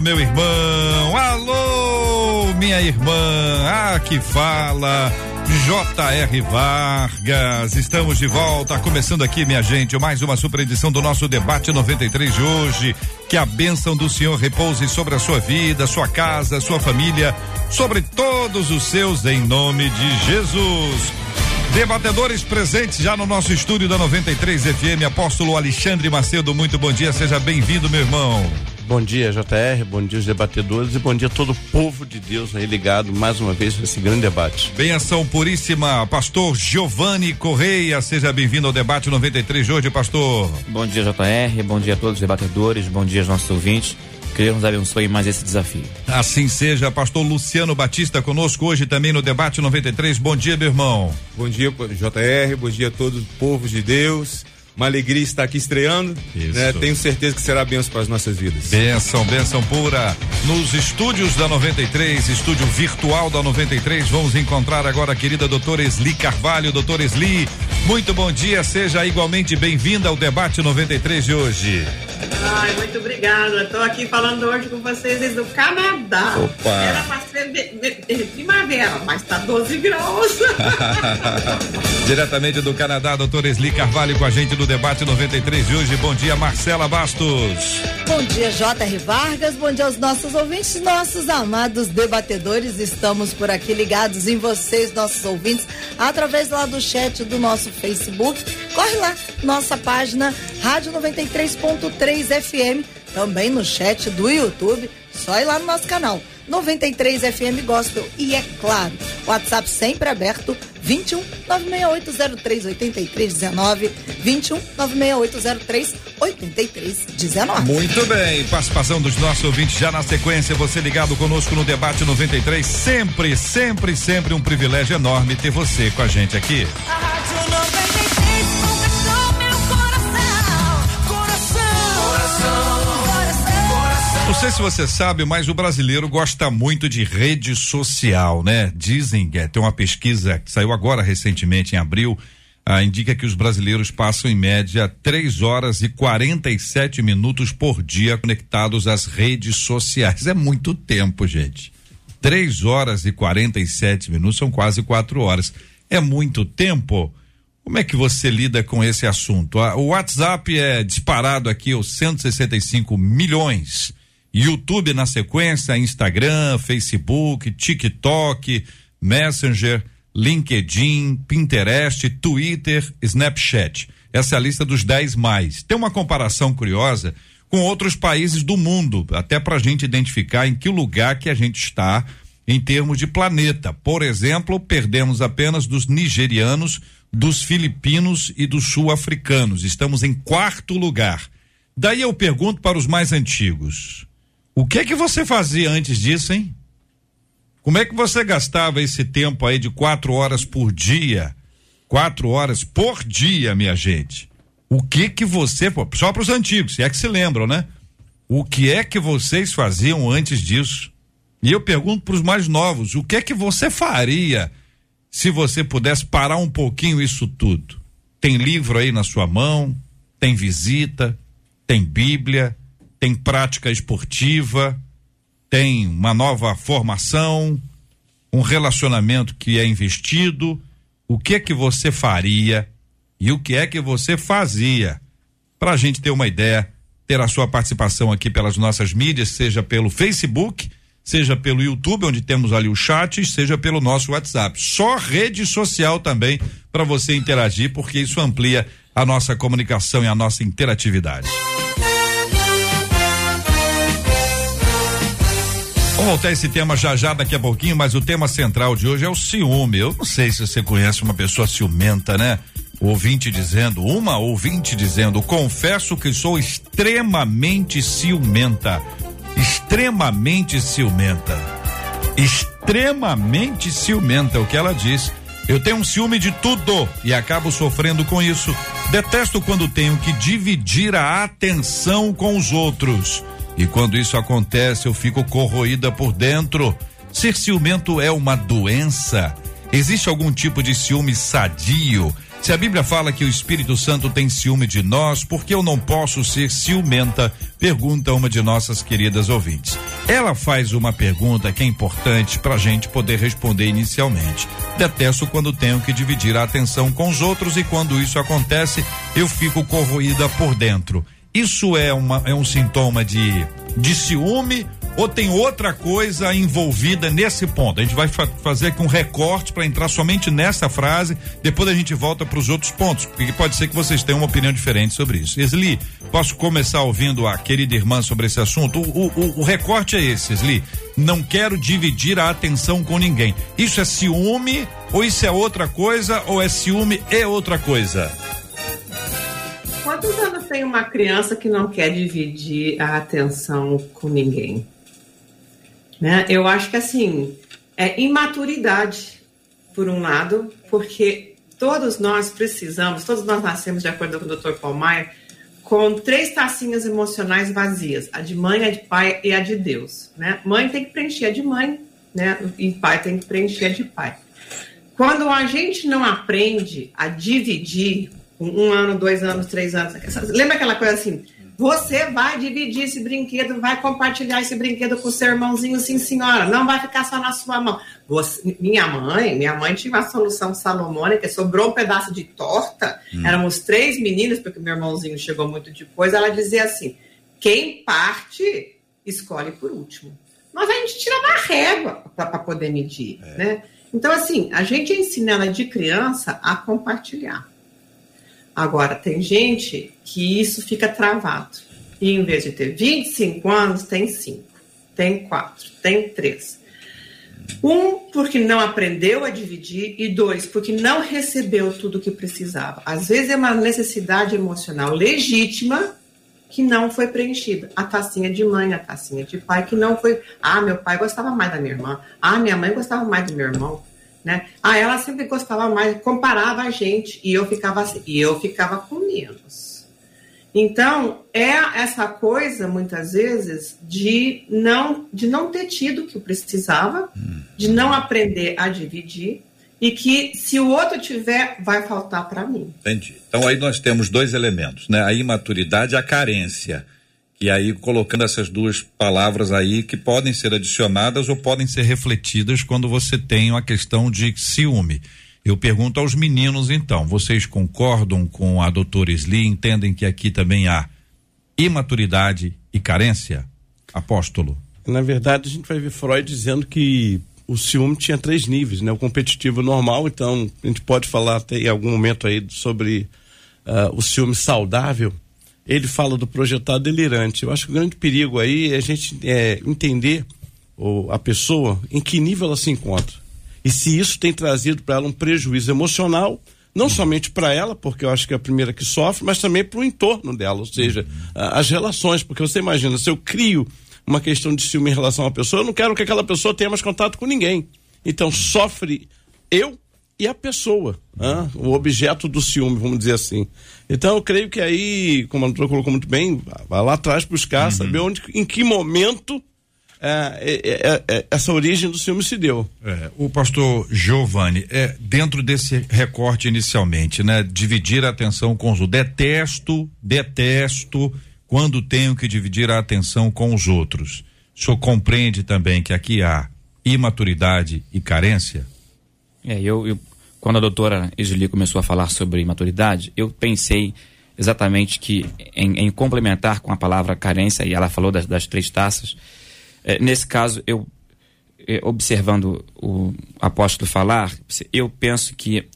meu irmão. Alô, minha irmã. Ah, que fala. J.R. Vargas, estamos de volta, começando aqui, minha gente, mais uma super edição do nosso debate 93 de hoje. Que a bênção do Senhor repouse sobre a sua vida, sua casa, sua família, sobre todos os seus, em nome de Jesus. Debatedores presentes já no nosso estúdio da 93 FM, Apóstolo Alexandre Macedo, muito bom dia, seja bem-vindo, meu irmão. Bom dia, JR, bom dia os debatedores e bom dia a todo o povo de Deus aí ligado mais uma vez nesse grande debate. Benção puríssima, pastor Giovanni Correia, seja bem-vindo ao debate 93 de hoje, pastor. Bom dia, JR, bom dia a todos os debatedores, bom dia aos nossos ouvintes. Que Deus nos abençoe mais esse desafio. Assim seja, pastor Luciano Batista conosco hoje também no debate 93. Bom dia, meu irmão. Bom dia, JR, bom dia a todos os povos de Deus. Uma alegria estar aqui estreando. Né? Tenho certeza que será benção para as nossas vidas. Benção, benção pura. Nos estúdios da 93, estúdio virtual da 93, vamos encontrar agora a querida doutora Esli Carvalho. Doutora Esli, muito bom dia, seja igualmente bem-vinda ao debate 93 de hoje. Ai, muito obrigada. Estou aqui falando hoje com vocês desde o Canadá. Opa. Era para ser primavera, mas está 12 graus. Diretamente do Canadá, doutora Esli Carvalho com a gente no debate 93 de hoje. Bom dia, Marcela Bastos. Bom dia, J.R. Vargas. Bom dia aos nossos ouvintes, nossos amados debatedores. Estamos por aqui ligados em vocês, nossos ouvintes, através lá do chat do nosso Facebook. Corre lá, nossa página Rádio 93.3 FM, também no chat do YouTube. Só ir lá no nosso canal. 93 FM Gospel. E é claro, WhatsApp sempre aberto 21 96803 8319 21 96803 8319. Muito bem, participação dos nossos ouvintes já na sequência, você ligado conosco no debate 93, sempre, sempre, sempre um privilégio enorme ter você com a gente aqui. A Rádio 93 sei se você sabe, mas o brasileiro gosta muito de rede social, né? Dizem, é, tem uma pesquisa que saiu agora recentemente em abril, ah, indica que os brasileiros passam em média 3 horas e 47 minutos por dia conectados às redes sociais. É muito tempo, gente. 3 horas e 47 minutos são quase quatro horas. É muito tempo? Como é que você lida com esse assunto? Ah, o WhatsApp é disparado aqui aos 165 milhões. YouTube na sequência, Instagram, Facebook, TikTok, Messenger, LinkedIn, Pinterest, Twitter, Snapchat. Essa é a lista dos 10 mais. Tem uma comparação curiosa com outros países do mundo, até para a gente identificar em que lugar que a gente está em termos de planeta. Por exemplo, perdemos apenas dos nigerianos, dos filipinos e dos sul-africanos. Estamos em quarto lugar. Daí eu pergunto para os mais antigos: o que é que você fazia antes disso, hein? Como é que você gastava esse tempo aí de quatro horas por dia? Quatro horas por dia, minha gente. O que que você, só para os antigos, se é que se lembram, né? O que é que vocês faziam antes disso? E eu pergunto para os mais novos, o que é que você faria se você pudesse parar um pouquinho isso tudo? Tem livro aí na sua mão, tem visita, tem Bíblia, tem prática esportiva, tem uma nova formação, um relacionamento que é investido. O que é que você faria e o que é que você fazia? Para a gente ter uma ideia, ter a sua participação aqui pelas nossas mídias, seja pelo Facebook, seja pelo YouTube, onde temos ali o chat, seja pelo nosso WhatsApp. Só rede social também para você interagir, porque isso amplia a nossa comunicação e a nossa interatividade. Voltar a esse tema já já daqui a pouquinho, mas o tema central de hoje é o ciúme. Eu não sei se você conhece uma pessoa ciumenta, né? Ouvinte dizendo, uma ouvinte dizendo, confesso que sou extremamente ciumenta. Extremamente ciumenta. Extremamente ciumenta, é o que ela diz. Eu tenho um ciúme de tudo e acabo sofrendo com isso. Detesto quando tenho que dividir a atenção com os outros. E quando isso acontece, eu fico corroída por dentro. Ser ciumento é uma doença. Existe algum tipo de ciúme sadio? Se a Bíblia fala que o Espírito Santo tem ciúme de nós, por que eu não posso ser ciumenta? Pergunta uma de nossas queridas ouvintes. Ela faz uma pergunta que é importante para a gente poder responder inicialmente. Detesto quando tenho que dividir a atenção com os outros e quando isso acontece, eu fico corroída por dentro. Isso é, uma, é um sintoma de, de ciúme ou tem outra coisa envolvida nesse ponto? A gente vai fa fazer aqui um recorte para entrar somente nessa frase, depois a gente volta para os outros pontos, porque pode ser que vocês tenham uma opinião diferente sobre isso. Esli, posso começar ouvindo a querida irmã sobre esse assunto? O, o, o recorte é esse, Esli. Não quero dividir a atenção com ninguém. Isso é ciúme ou isso é outra coisa ou é ciúme e outra coisa? Quantos anos tem uma criança que não quer dividir a atenção com ninguém? Né? Eu acho que assim é imaturidade, por um lado, porque todos nós precisamos, todos nós nascemos, de acordo com o Dr. Paul Maia, com três tacinhas emocionais vazias: a de mãe, a de pai e a de Deus. Né? Mãe tem que preencher a de mãe, né? e pai tem que preencher a de pai. Quando a gente não aprende a dividir, um ano, dois anos, três anos, lembra aquela coisa assim? Você vai dividir esse brinquedo, vai compartilhar esse brinquedo com o seu irmãozinho, sim, senhora. Não vai ficar só na sua mão. Você, minha mãe, minha mãe tinha uma solução salomônica, sobrou um pedaço de torta. Hum. Éramos três meninas, porque meu irmãozinho chegou muito depois. Ela dizia assim: quem parte, escolhe por último. Mas a gente tira da régua para poder medir, é. né? Então, assim, a gente ensina ela de criança a compartilhar. Agora, tem gente que isso fica travado. E em vez de ter 25 anos, tem 5, tem 4, tem 3. Um, porque não aprendeu a dividir, e dois, porque não recebeu tudo o que precisava. Às vezes é uma necessidade emocional legítima que não foi preenchida. A tacinha de mãe, a tacinha de pai, que não foi. Ah, meu pai gostava mais da minha irmã. Ah, minha mãe gostava mais do meu irmão né? Ah, ela sempre gostava mais, comparava a gente e eu ficava assim, e eu ficava com menos. Então, é essa coisa muitas vezes de não de não ter tido o que eu precisava, de não aprender a dividir e que se o outro tiver, vai faltar para mim. Entendi. Então aí nós temos dois elementos, né? A imaturidade e a carência. E aí, colocando essas duas palavras aí que podem ser adicionadas ou podem ser refletidas quando você tem uma questão de ciúme. Eu pergunto aos meninos, então, vocês concordam com a doutora Sli? Entendem que aqui também há imaturidade e carência? Apóstolo. Na verdade, a gente vai ver Freud dizendo que o ciúme tinha três níveis, né? O competitivo normal, então a gente pode falar até em algum momento aí sobre uh, o ciúme saudável, ele fala do projetado delirante. Eu acho que o grande perigo aí é a gente é, entender ou, a pessoa em que nível ela se encontra. E se isso tem trazido para ela um prejuízo emocional, não somente para ela, porque eu acho que é a primeira que sofre, mas também para o entorno dela, ou seja, as relações. Porque você imagina, se eu crio uma questão de ciúme em relação a uma pessoa, eu não quero que aquela pessoa tenha mais contato com ninguém. Então sofre eu e a pessoa, né? o objeto do ciúme, vamos dizer assim. Então eu creio que aí, como a doutora colocou muito bem, vai lá atrás buscar, uhum. saber onde, em que momento é, é, é, é, essa origem do ciúme se deu. É, o pastor Giovanni, é, dentro desse recorte inicialmente, né? Dividir a atenção com os outros. Detesto, detesto quando tenho que dividir a atenção com os outros. O senhor compreende também que aqui há imaturidade e carência? É, eu, eu quando a doutora Isli começou a falar sobre maturidade, eu pensei exatamente que em, em complementar com a palavra carência, e ela falou das, das três taças, é, nesse caso, eu é, observando o apóstolo falar, eu penso que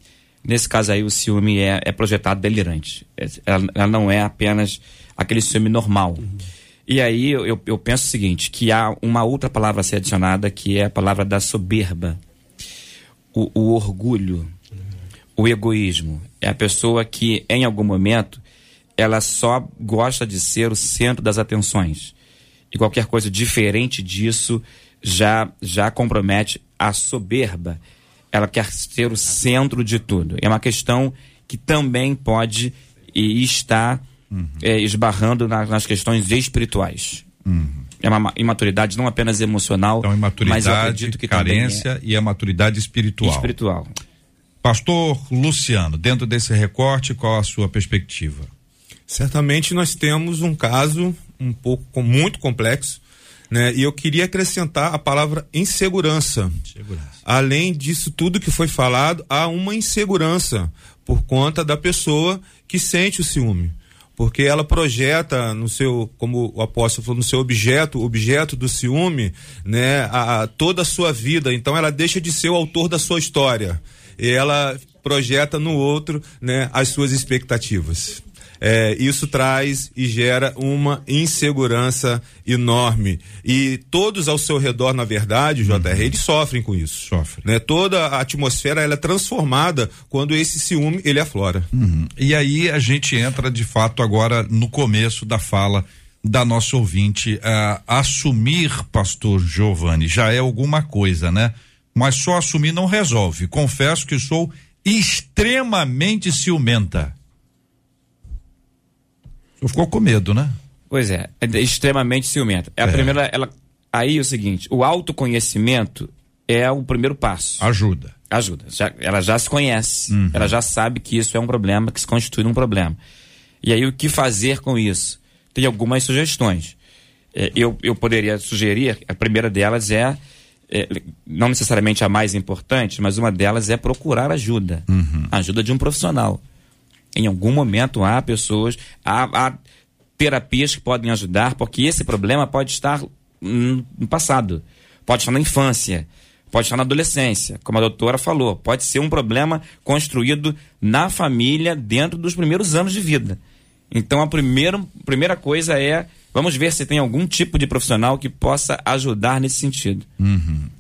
nesse caso aí o ciúme é, é projetado delirante. É, ela, ela, não é apenas aquele ciúme normal. Uhum. E aí eu, eu penso o seguinte, que há uma outra palavra a ser adicionada, que é a palavra da soberba o, o orgulho. O egoísmo. É a pessoa que, em algum momento, ela só gosta de ser o centro das atenções. E qualquer coisa diferente disso já, já compromete a soberba. Ela quer ser o centro de tudo. É uma questão que também pode e está eh, esbarrando na- nas questões espirituais. É uma ma- imaturidade não apenas emocional, Então, mas eu imaturidade, acredito que carência e a maturidade é espiritual. espiritual. Pastor Luciano, dentro desse recorte, qual a sua perspectiva? Certamente nós temos um caso um pouco muito complexo, né? E eu queria acrescentar a palavra insegurança. Além disso tudo que foi falado, há uma insegurança por conta da pessoa que sente o ciúme. Porque ela projeta no seu, como o apóstolo falou, no seu objeto, objeto do ciúme, né, a, a- toda a sua vida. Então ela deixa de ser o autor da sua história. E ela projeta no outro, né, as suas expectativas. É, isso traz e gera uma insegurança enorme. E todos ao seu redor, na verdade, JR, eles sofrem com isso. Sofrem. Né? Toda a atmosfera ela é transformada quando esse ciúme ele aflora. E aí a gente entra de fato agora no começo da fala da nossa ouvinte. Ah, assumir, pastor Giovanni, já é alguma coisa, né? Mas só assumir não resolve. Confesso que sou extremamente ciumenta. Senhor ficou com medo, né? Pois é, é extremamente ciumenta. É a É. primeira, ela, aí é o seguinte, o autoconhecimento é o primeiro passo. Ajuda. Ajuda. Já- ela já se conhece, Uhum. ela já sabe que isso é um problema, que se constitui um problema. E aí o que fazer com isso? Tem algumas sugestões. É, eu, eu poderia sugerir, a primeira delas é, é, não necessariamente a mais importante, mas uma delas é procurar ajuda. Ajuda de um profissional. Em algum momento há pessoas, há, há terapias que podem ajudar, porque esse problema pode estar no passado, pode estar na infância, pode estar na adolescência, como a doutora falou, pode ser um problema construído na família dentro dos primeiros anos de vida. Então a primeira, primeira coisa é vamos ver se tem algum tipo de profissional que possa ajudar nesse sentido.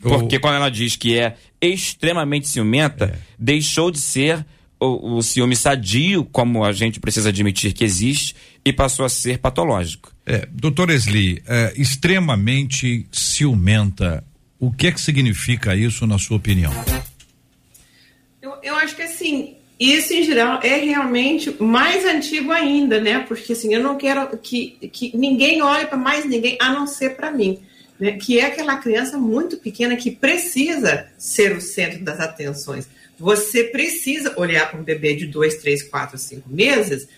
Porque quando ela diz que é extremamente ciumenta, deixou de ser o, o ciúme sadio, como a gente precisa admitir que existe, e passou a ser patológico. É, doutor Esli, é, extremamente ciumenta. O que é que significa isso, na sua opinião? Eu, eu acho que assim, isso em geral é realmente mais antigo ainda, né? Porque assim, eu não quero que, que ninguém olhe para mais ninguém a não ser para mim. Né? Que é aquela criança muito pequena que precisa ser o centro das atenções. Você precisa olhar para um bebê de dois, três, quatro, cinco meses,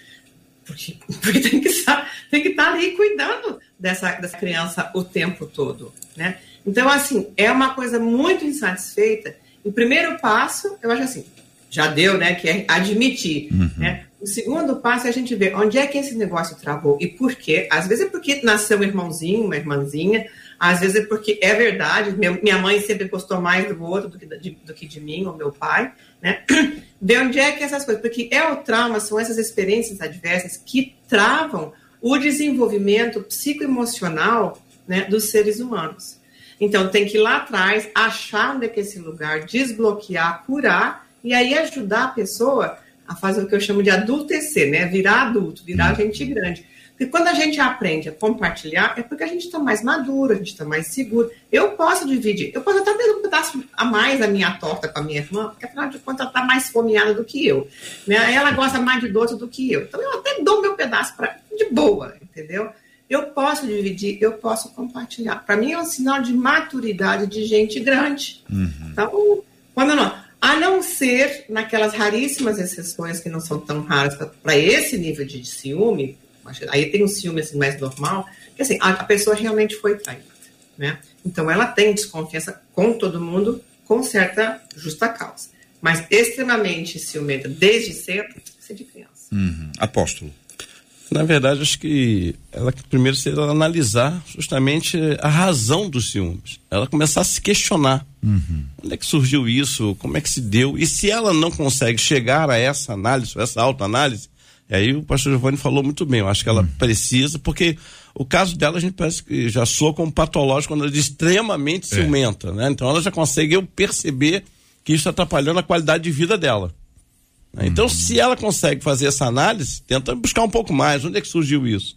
porque, porque tem que estar tem que estar ali cuidando dessa, dessa criança o tempo todo, né? Então, assim, é uma coisa muito insatisfeita. O primeiro passo, eu acho assim, já deu, né? Que é admitir, né? O segundo passo é a gente ver onde é que esse negócio travou e por quê. Às vezes é porque nasceu um irmãozinho, uma irmãzinha. Às vezes é porque é verdade. Minha mãe sempre gostou mais do outro do que de, do que de mim, ou meu pai, né? Ver onde é que essas coisas. Porque é o trauma, são essas experiências adversas que travam o desenvolvimento psicoemocional né, dos seres humanos. Então tem que ir lá atrás, achar onde é que é esse lugar, desbloquear, curar e aí ajudar a pessoa a fazer o que eu chamo de adultecer, né? Virar adulto, virar gente grande. Porque quando a gente aprende a compartilhar, é porque a gente está mais maduro, a gente está mais seguro. Eu posso dividir, eu posso até ter um pedaço a mais da minha torta com a minha irmã, porque afinal de contas ela está mais fomeada do que eu. Né? Ela gosta mais de doce do que eu. Então eu até dou meu pedaço pra, de boa, entendeu? Eu posso dividir, eu posso compartilhar. Para mim é um sinal de maturidade de gente grande. Então, quando não. A não ser naquelas raríssimas exceções que não são tão raras para esse nível de ciúme, aí tem um ciúme assim, mais normal, que assim, a, a pessoa realmente foi traída. Né? Então ela tem desconfiança com todo mundo, com certa justa causa. Mas extremamente ciumenta desde cedo, isso é de criança. Apóstolo. Na verdade, acho que ela primeiro seria analisar justamente a razão dos ciúmes. Ela começar a se questionar. Onde é que surgiu isso? Como é que se deu? E se ela não consegue chegar a essa análise, essa autoanálise, aí o pastor Giovanni falou muito bem, eu acho que ela precisa, porque o caso dela a gente parece que já soa como patológico quando ela diz extremamente ciumenta, né? Então ela já consegue eu perceber que isso está atrapalhando a qualidade de vida dela. né? Então, se ela consegue fazer essa análise, tenta buscar um pouco mais. Onde é que surgiu isso?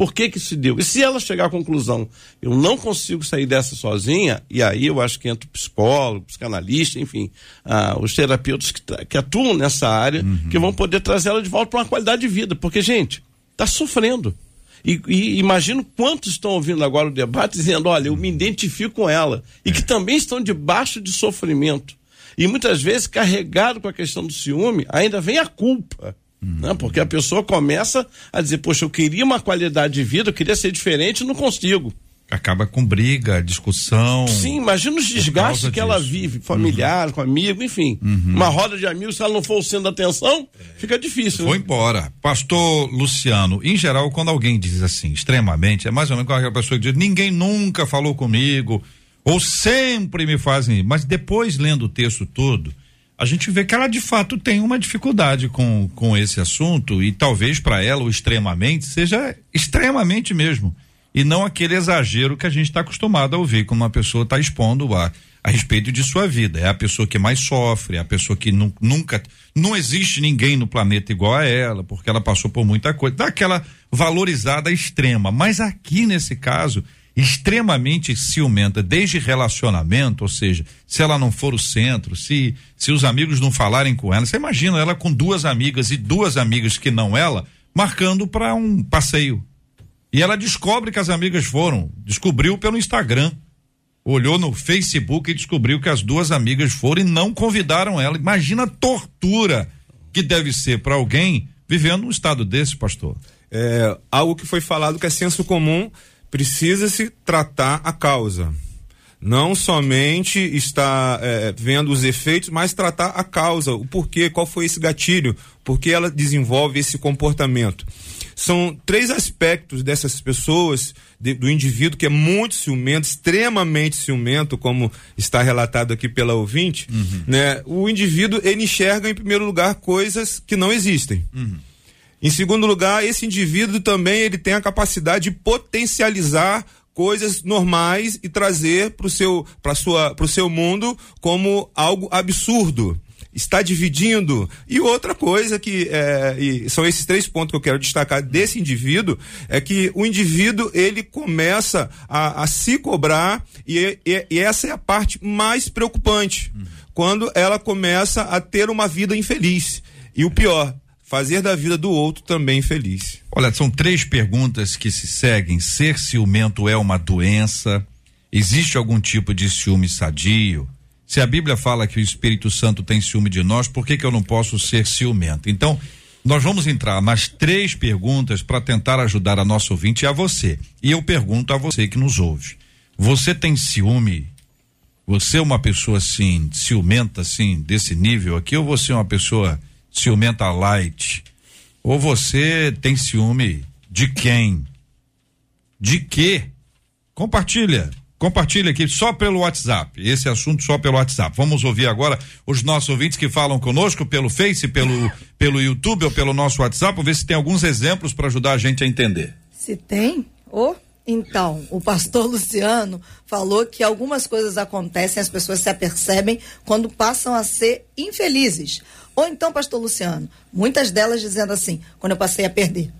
Por que que se deu? E se ela chegar à conclusão, eu não consigo sair dessa sozinha, e aí eu acho que entra o psicólogo, psicanalista, enfim, ah, os terapeutas que, que atuam nessa área, que vão poder trazer ela de volta para uma qualidade de vida. Porque, gente, está sofrendo. E, e imagino quantos estão ouvindo agora o debate dizendo, olha, eu me identifico com ela. E que também estão debaixo de sofrimento. E muitas vezes, carregado com a questão do ciúme, ainda vem a culpa. Né? Porque a pessoa começa a dizer, poxa, eu queria uma qualidade de vida, eu queria ser diferente, não consigo. Acaba com briga, discussão. Sim, imagina os desgastes que ela vive, familiar, com amigo, enfim. Uma roda de amigos, se ela não for o centro da atenção, fica difícil. Vou Né? embora. Pastor Luciano, em geral, quando alguém diz assim, extremamente, é mais ou menos como aquela pessoa que diz, ninguém nunca falou comigo, ou sempre me fazem. Mas depois, lendo o texto todo, a gente vê que ela de fato tem uma dificuldade com, com esse assunto, e talvez para ela o extremamente seja extremamente mesmo. E não aquele exagero que a gente está acostumado a ouvir quando uma pessoa está expondo a, a respeito de sua vida. É a pessoa que mais sofre, é a pessoa que nu- nunca. Não existe ninguém no planeta igual a ela, porque ela passou por muita coisa. Dá aquela valorizada extrema. Mas aqui nesse caso, extremamente ciumenta, desde relacionamento, ou seja, se ela não for o centro, se, se os amigos não falarem com ela. Você imagina ela com duas amigas e duas amigas que não ela, marcando para um passeio. E ela descobre que as amigas foram, descobriu pelo Instagram. Olhou no Facebook e descobriu que as duas amigas foram e não convidaram ela. Imagina a tortura que deve ser para alguém vivendo um estado desse, pastor. é, algo que foi falado que é senso comum, precisa-se tratar a causa. Não somente estar é, vendo os efeitos, mas tratar a causa, o porquê, qual foi esse gatilho, por que ela desenvolve esse comportamento. São três aspectos dessas pessoas, de- do indivíduo que é muito ciumento, extremamente ciumento, como está relatado aqui pela ouvinte, né? O indivíduo, ele enxerga em primeiro lugar coisas que não existem. Em segundo lugar, esse indivíduo também ele tem a capacidade de potencializar coisas normais e trazer para o seu, pra sua, pro seu mundo como algo absurdo. Está dividindo. E outra coisa que é, são esses três pontos que eu quero destacar desse indivíduo é que o indivíduo ele começa a, a se cobrar e, e- e essa é a parte mais preocupante quando ela começa a ter uma vida infeliz. E o pior, fazer da vida do outro também feliz. Olha, são três perguntas que se seguem. Ser ciumento é uma doença? Existe algum tipo de ciúme sadio? Se a Bíblia fala que o Espírito Santo tem ciúme de nós, por que, que eu não posso ser ciumento? Então, nós vamos entrar nas três perguntas para tentar ajudar a nossa ouvinte e a você. E eu pergunto a você que nos ouve: você tem ciúme? Você é uma pessoa assim, ciumenta assim, desse nível aqui, ou você é uma pessoa ciumenta light? Ou você tem ciúme de quem? De quê? Compartilha. Compartilha aqui só pelo WhatsApp. Esse assunto só pelo WhatsApp. Vamos ouvir agora os nossos ouvintes que falam conosco pelo Face, pelo, pelo YouTube ou pelo nosso WhatsApp. Vamos ver se tem alguns exemplos para ajudar a gente a entender. Se tem? Ô, então, o pastor Luciano falou que algumas coisas acontecem, as pessoas se apercebem quando passam a ser infelizes. Ou então, pastor Luciano, muitas delas dizendo assim, quando eu passei a perder.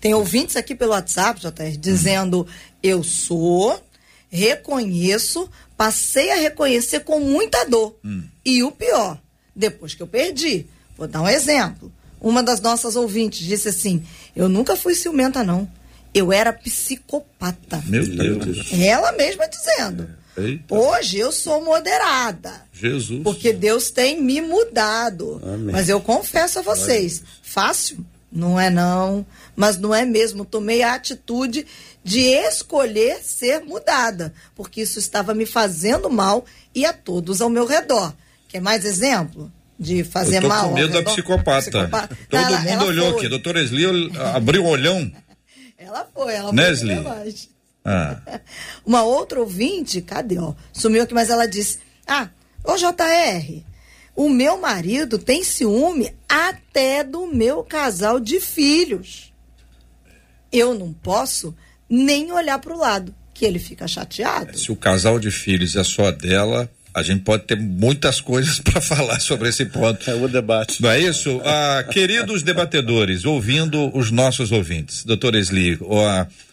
Tem ouvintes aqui pelo WhatsApp, JR, dizendo: eu sou, reconheço, passei a reconhecer com muita dor. E o pior, depois que eu perdi. Vou dar um exemplo. Uma das nossas ouvintes disse assim: Eu nunca fui ciumenta, não. Eu era psicopata. Meu Deus. Ela mesma dizendo. Eita. Hoje eu sou moderada. Jesus. Porque Deus tem me mudado. Mas eu confesso a vocês, fácil não é não, mas não é mesmo. Tomei a atitude de escolher ser mudada, porque isso estava me fazendo mal e a todos ao meu redor. Quer mais exemplo? De fazer Eu tô mal. com medo da psicopata. Psicopata. Todo Ela- mundo ela olhou foi. aqui. Doutora Esli abriu o olhão. Ela foi, ela Nesli. foi. Ah. Uma outra ouvinte, cadê, ó? Sumiu aqui, mas ela disse: Ah, ô JR, o meu marido tem ciúme até do meu casal de filhos. Eu não posso nem olhar pro lado, que ele fica chateado. Se o casal de filhos é só dela, a gente pode ter muitas coisas para falar sobre esse ponto. É o debate. Não é isso? Ah, queridos debatedores, ouvindo os nossos ouvintes, doutor Esli,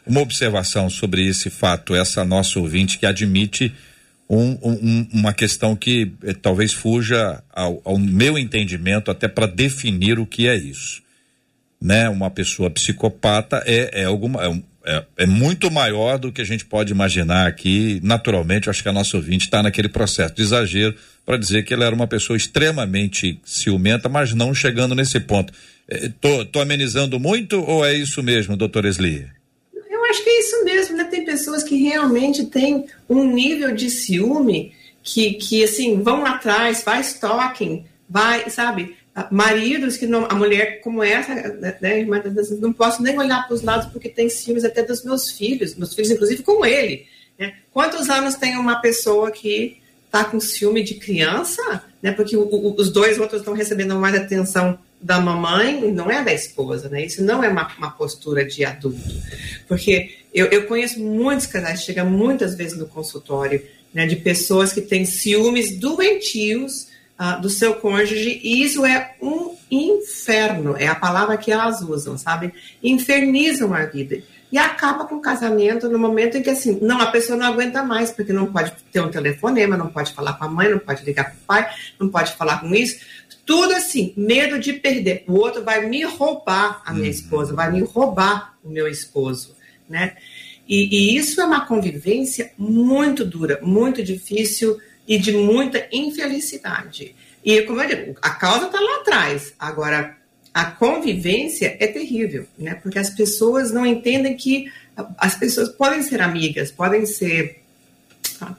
uma observação sobre esse fato, essa nossa ouvinte que admite um- um- uma questão que eh, talvez fuja ao, ao meu entendimento até para definir o que é isso. Né? Uma pessoa psicopata é, é alguma. É, um- é- é muito maior do que a gente pode imaginar aqui. Naturalmente, acho que a nossa ouvinte está naquele processo de exagero para dizer que ela era uma pessoa extremamente ciumenta, mas não chegando nesse ponto. Tô, tô amenizando muito ou é isso mesmo, doutor Esli? Eu acho que é isso mesmo, né? Tem pessoas que realmente têm um nível de ciúme que, que assim, vão atrás, faz stalking, vai, sabe? Maridos que não, a mulher como essa, né, irmã, não posso nem olhar para os lados porque tem ciúmes até dos meus filhos, meus filhos, inclusive, com ele. né? Quantos anos tem uma pessoa que está com ciúme de criança, né? Porque o- o- os dois outros estão recebendo mais atenção da mamãe não é da esposa, né? Isso não é uma, uma postura de adulto. Porque eu, eu conheço muitos casais, chega muitas vezes no consultório, né, de pessoas que têm ciúmes doentios ah, do seu cônjuge, e isso é um inferno, é a palavra que elas usam, sabe? Infernizam a vida. E acaba com o casamento no momento em que, assim, não, a pessoa não aguenta mais, porque não pode ter um telefonema, não pode falar com a mãe, não pode ligar para o pai, não pode falar com isso. Tudo assim, medo de perder. O outro vai me roubar a minha esposa, vai me roubar o meu esposo, né? E, e isso é uma convivência muito dura, muito difícil e de muita infelicidade. E, como eu digo, a causa está lá atrás. Agora, a convivência é terrível, né? Porque as pessoas não entendem que as pessoas podem ser amigas, podem ser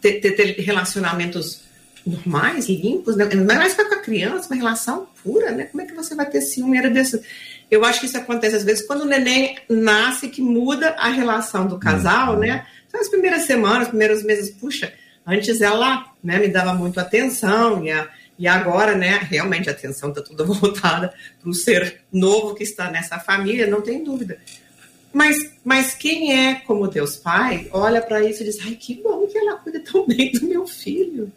ter, ter- ter relacionamentos normais, limpos, né? Não é mais com a criança, uma relação pura, né? Como é que você vai ter ciúme desse? Eu acho que isso acontece às vezes quando o neném nasce, que muda a relação do casal, né? Então, as primeiras semanas, os primeiros meses, puxa, antes ela né, me dava muito atenção e, a- e agora, né, realmente a atenção está toda voltada para o ser novo que está nessa família, não tem dúvida. Mas, mas quem é como Deus Pai, olha para isso e diz: ai, que bom que ela cuida tão bem do meu filho.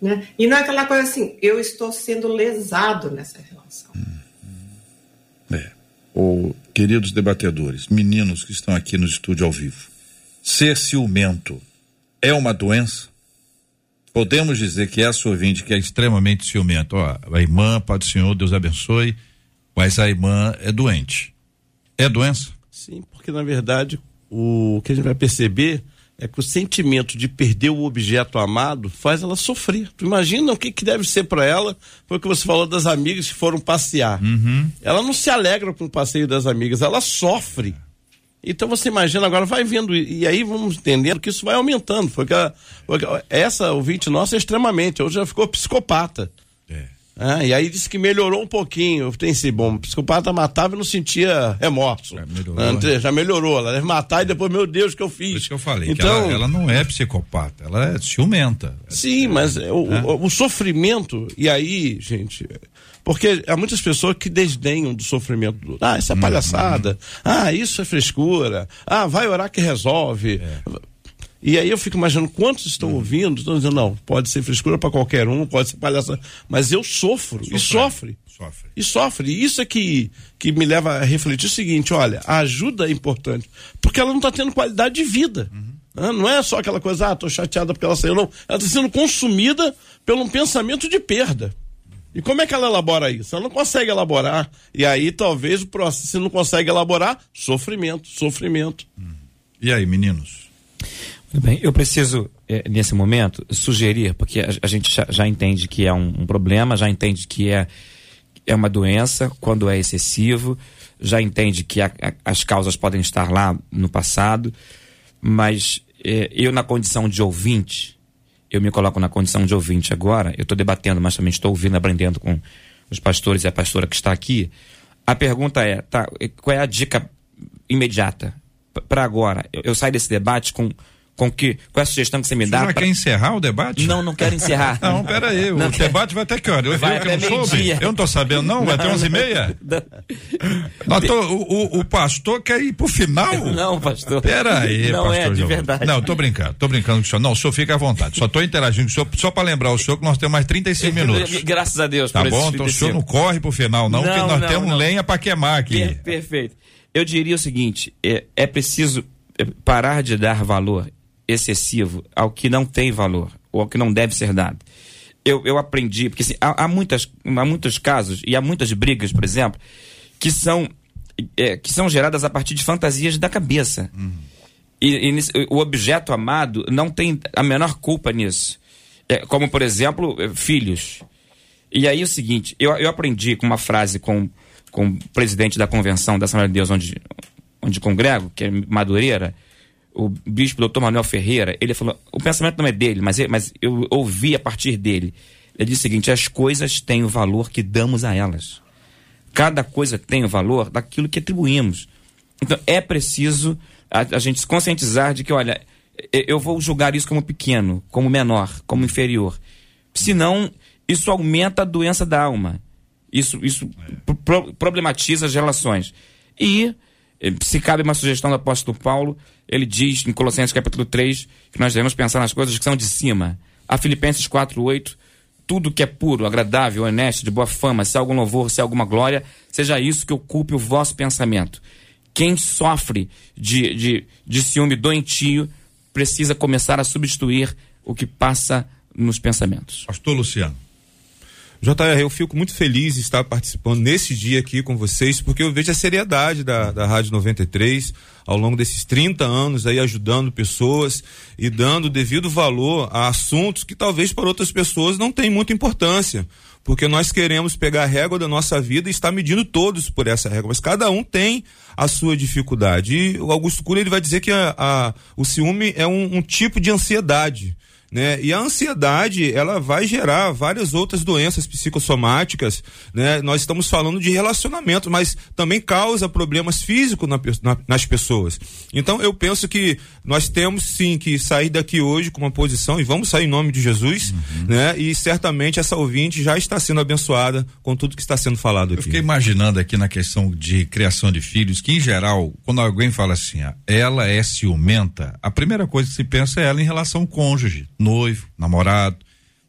Né? E não é aquela coisa assim, eu estou sendo lesado nessa relação. É. Ô, queridos debatedores, meninos que estão aqui no estúdio ao vivo, ser ciumento é uma doença? Podemos dizer que essa ouvinte que é extremamente ciumento, ó, a irmã, Pai do Senhor, Deus abençoe, mas a irmã é doente. É doença? Sim, porque na verdade o que a gente vai perceber é que o sentimento de perder o objeto amado faz ela sofrer. Tu imagina o que, que deve ser para ela, foi o que você falou das amigas que foram passear. Ela não se alegra com o passeio das amigas, ela sofre. Então você imagina agora, vai vendo, e aí vamos entendendo que isso vai aumentando. Foi que a- foi que a- essa ouvinte nossa é extremamente, hoje já ficou psicopata. É. Ah, e aí disse que melhorou um pouquinho. Eu pensei, bom, o psicopata matava e não sentia remorso. É, melhorou, Ah, né? já melhorou. Ela deve matar e depois, meu Deus, o que eu fiz? Por isso que eu falei, que então, ela, ela não é psicopata, ela é ciumenta. Sim, mas é, o, o- o sofrimento, e aí, gente, porque há muitas pessoas que desdenham do sofrimento do outro. Ah, isso é Uhum. palhaçada. Ah, isso é frescura. Ah, vai orar que resolve. E aí eu fico imaginando quantos estão ouvindo, estão dizendo, não, pode ser frescura para qualquer um, pode ser palhaçada, mas eu sofro, e sofre. Sofre. E sofre. E isso é que, que me leva a refletir o seguinte: olha, a ajuda é importante, porque ela não está tendo qualidade de vida. Ah, Não é só aquela coisa, ah, tô chateada porque ela saiu, não. Ela está sendo consumida pelo um pensamento de perda. E como é que ela elabora isso? Ela não consegue elaborar. E aí, talvez, o processo, se não consegue elaborar, sofrimento, sofrimento. E aí, meninos? Muito bem, eu preciso, eh, nesse momento, sugerir, porque a, a gente já, já entende que é um, um problema, já entende que é, é uma doença quando é excessivo, já entende que a- a- as causas podem estar lá no passado, mas eh, eu, na condição de ouvinte, eu me coloco na condição de ouvinte agora, eu estou debatendo, mas também estou ouvindo, aprendendo com os pastores e a pastora que está aqui. A pergunta é, tá, qual é a dica imediata para agora? Eu, eu saio desse debate com, com que com essa sugestão que você me Você dá. já pra- quer encerrar o debate? Não, não quero encerrar. Não, pera aí, o Não, debate vai até que hora? Eu, Vai eu não soube? Eu não tô sabendo não, vai até Não, onze e não. meia? Nós tô- o, o- pastor quer ir pro final? Não, pastor. Pera aí, Não pastor é, de verdade. Não, tô brincando, tô brincando com o senhor. Não, o senhor fica à vontade. Só tô interagindo com o senhor, só pra lembrar o senhor que nós temos mais 35 minutos. Graças a Deus. Tá bom? Então o senhor 35. não corre pro final, não, Não, porque nós não, temos não. lenha pra queimar aqui. Per- perfeito. Eu diria o seguinte: é, é preciso é, parar de dar valor excessivo ao que não tem valor, ou ao que não deve ser dado. Eu, eu aprendi, porque assim, há, há, muitas, há muitos casos e há muitas brigas, por exemplo, que são, é, que são geradas a partir de fantasias da cabeça. E, e nesse- o objeto amado não tem a menor culpa nisso. É, como, por exemplo, eh, filhos. E aí o seguinte, eu, eu aprendi com uma frase com, com o presidente da convenção da Assembleia de Deus, onde, onde congrego, que é Madureira, o bispo doutor Manuel Ferreira, ele falou, o pensamento não é dele, mas, ele- mas eu ouvi a partir dele. Ele disse o seguinte, as coisas têm o valor que damos a elas. Cada coisa tem o valor daquilo que atribuímos. Então é preciso a, a gente se conscientizar de que, olha, eu vou julgar isso como pequeno, como menor, como inferior. Senão, isso aumenta a doença da alma. Isso, isso pro- problematiza as relações. E, se cabe uma sugestão do apóstolo Paulo, ele diz em Colossenses capítulo 3 que nós devemos pensar nas coisas que são de cima. A Filipenses 4:8 tudo que é puro, agradável, honesto, de boa fama, se há algum louvor, se há alguma glória, seja isso que ocupe o vosso pensamento. Quem sofre de, de, de ciúme doentio precisa começar a substituir o que passa nos pensamentos. Pastor Luciano. JR, eu fico muito feliz de estar participando nesse dia aqui com vocês, porque eu vejo a seriedade da, da Rádio 93 ao longo desses 30 anos aí ajudando pessoas e dando devido valor a assuntos que talvez para outras pessoas não tem muita importância. Porque nós queremos pegar a régua da nossa vida e estar medindo todos por essa régua, mas cada um tem a sua dificuldade. E o Augusto Cury ele vai dizer que a, a- o ciúme é um- um tipo de ansiedade né? E a ansiedade, ela vai gerar várias outras doenças psicossomáticas, né? Nós estamos falando de relacionamento, mas também causa problemas físicos na na- nas pessoas. Então, eu penso que nós temos sim que sair daqui hoje com uma posição e vamos sair em nome de Jesus, né? E certamente essa ouvinte já está sendo abençoada com tudo que está sendo falado Eu aqui. fiquei imaginando aqui na questão de criação de filhos, que em geral, quando alguém fala assim, ah, ela é ciumenta, a primeira coisa que se pensa é ela em relação ao cônjuge, noivo, namorado.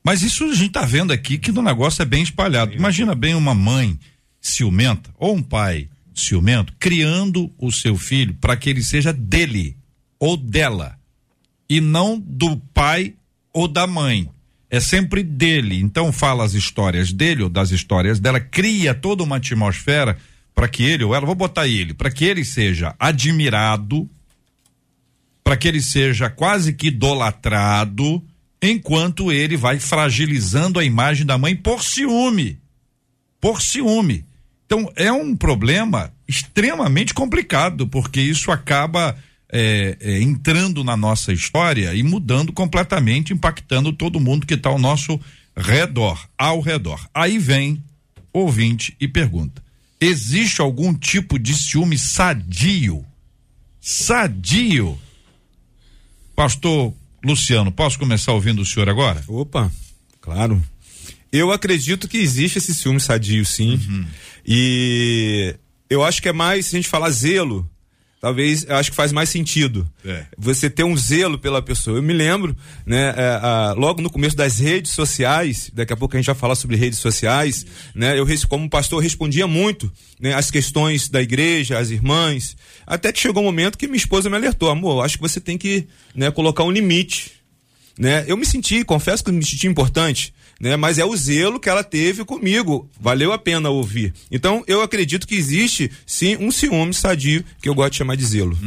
Mas isso a gente tá vendo aqui que o negócio é bem espalhado. Imagina bem uma mãe ciumenta ou um pai ciumento criando o seu filho para que ele seja dele ou dela e não do pai ou da mãe. É sempre dele. Então fala as histórias dele ou das histórias dela, cria toda uma atmosfera para que ele ou ela, vou botar ele, para que ele seja admirado, para que ele seja quase que idolatrado, enquanto ele vai fragilizando a imagem da mãe por ciúme. Por ciúme. Então é um problema extremamente complicado, porque isso acaba é, é, entrando na nossa história e mudando completamente, impactando todo mundo que está ao nosso redor, ao redor. Aí vem ouvinte e pergunta: existe algum tipo de ciúme sadio? Sadio? Pastor Luciano, posso começar ouvindo o senhor agora? Opa, claro. Eu acredito que existe esse ciúme sadio, sim. E eu acho que é mais, se a gente falar zelo, talvez, eu acho que faz mais sentido. É. Você ter um zelo pela pessoa. Eu me lembro, né, é, a- logo no começo das redes sociais, daqui a pouco a gente vai falar sobre redes sociais, né, eu, como pastor, respondia muito, né, as questões da igreja, as irmãs, até que chegou um momento que minha esposa me alertou, amor, acho que você tem que, né, colocar um limite né? Eu me senti, confesso que eu me senti importante, né? Mas é o zelo que ela teve comigo, valeu a pena ouvir. Então eu acredito que existe sim um ciúme sadio que eu gosto de chamar de zelo.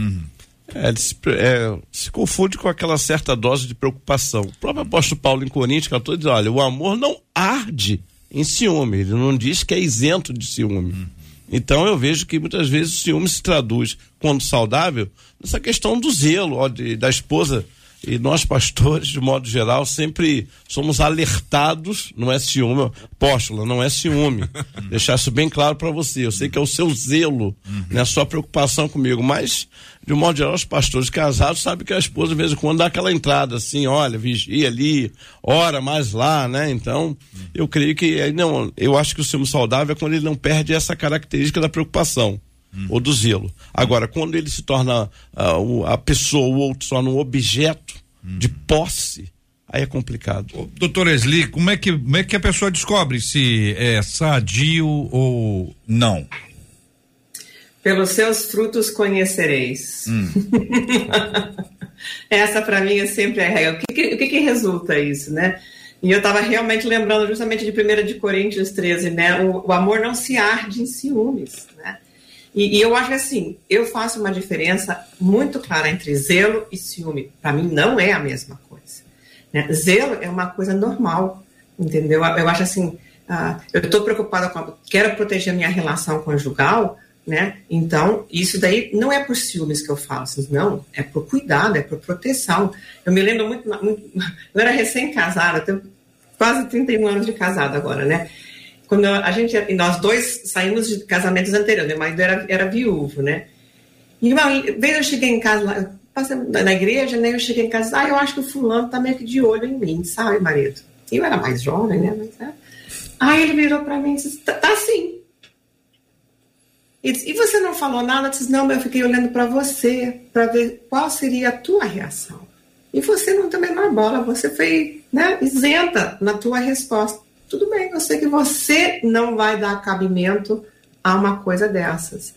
É, ele se, é, se confunde com aquela certa dose de preocupação. O próprio apóstolo Paulo em Coríntios 14 diz: olha, o amor não arde em ciúme, ele não diz que é isento de ciúme. Então eu vejo que muitas vezes o ciúme se traduz, quando saudável, nessa questão do zelo ó, de- da esposa. E nós, pastores, de modo geral, sempre somos alertados, não é ciúme, apóstola, não é ciúme. Deixar isso bem claro para você. Eu sei que é o seu zelo, né, a sua preocupação comigo, mas de um modo geral, os pastores casados sabem que a esposa, de vez em quando, dá aquela entrada assim, olha, vigia ali, ora mais lá, né? Então, eu creio que, eh, não, eu acho que o ciúme saudável é quando ele não perde essa característica da preocupação. Ou do zelo. Agora, quando ele se torna o- a pessoa, o outro se torna um objeto de posse, aí é complicado. Doutor Esli, como é que como é que a pessoa descobre se é sadio ou não? Pelos seus frutos conhecereis. Essa para mim é sempre a regra. O que, que- o que, que resulta isso, né? E eu estava realmente lembrando justamente de 1 de Coríntios 13, né? O, o amor não se arde em ciúmes, né? E, e eu acho que assim, eu faço uma diferença muito clara entre zelo e ciúme. Para mim não é a mesma coisa. né? Zelo é uma coisa normal, entendeu? Eu acho assim, ah, eu estou preocupada com, a, quero proteger a minha relação conjugal, né? Então isso daí não é por ciúmes que eu faço, não, é por cuidado, é por proteção. Eu me lembro muito, muito eu era recém-casada, tenho quase 31 anos de casada agora, né? Quando a gente, nós dois saímos de casamentos anteriores, meu marido era, era viúvo, né? E uma vez eu cheguei em casa, passei na igreja, né? Eu cheguei em casa, ah, eu acho que o fulano tá meio que de olho em mim, sabe, marido? Eu era mais jovem, né? Mas, é. Aí ele virou pra mim e disse, tá, tá sim. E, disse, e você não falou nada? Eu disse, não, mas eu fiquei olhando pra você, pra ver qual seria a tua reação. E você não tem a menor bola, você foi né, isenta na tua resposta. Tudo bem, eu sei que você não vai dar cabimento a uma coisa dessas.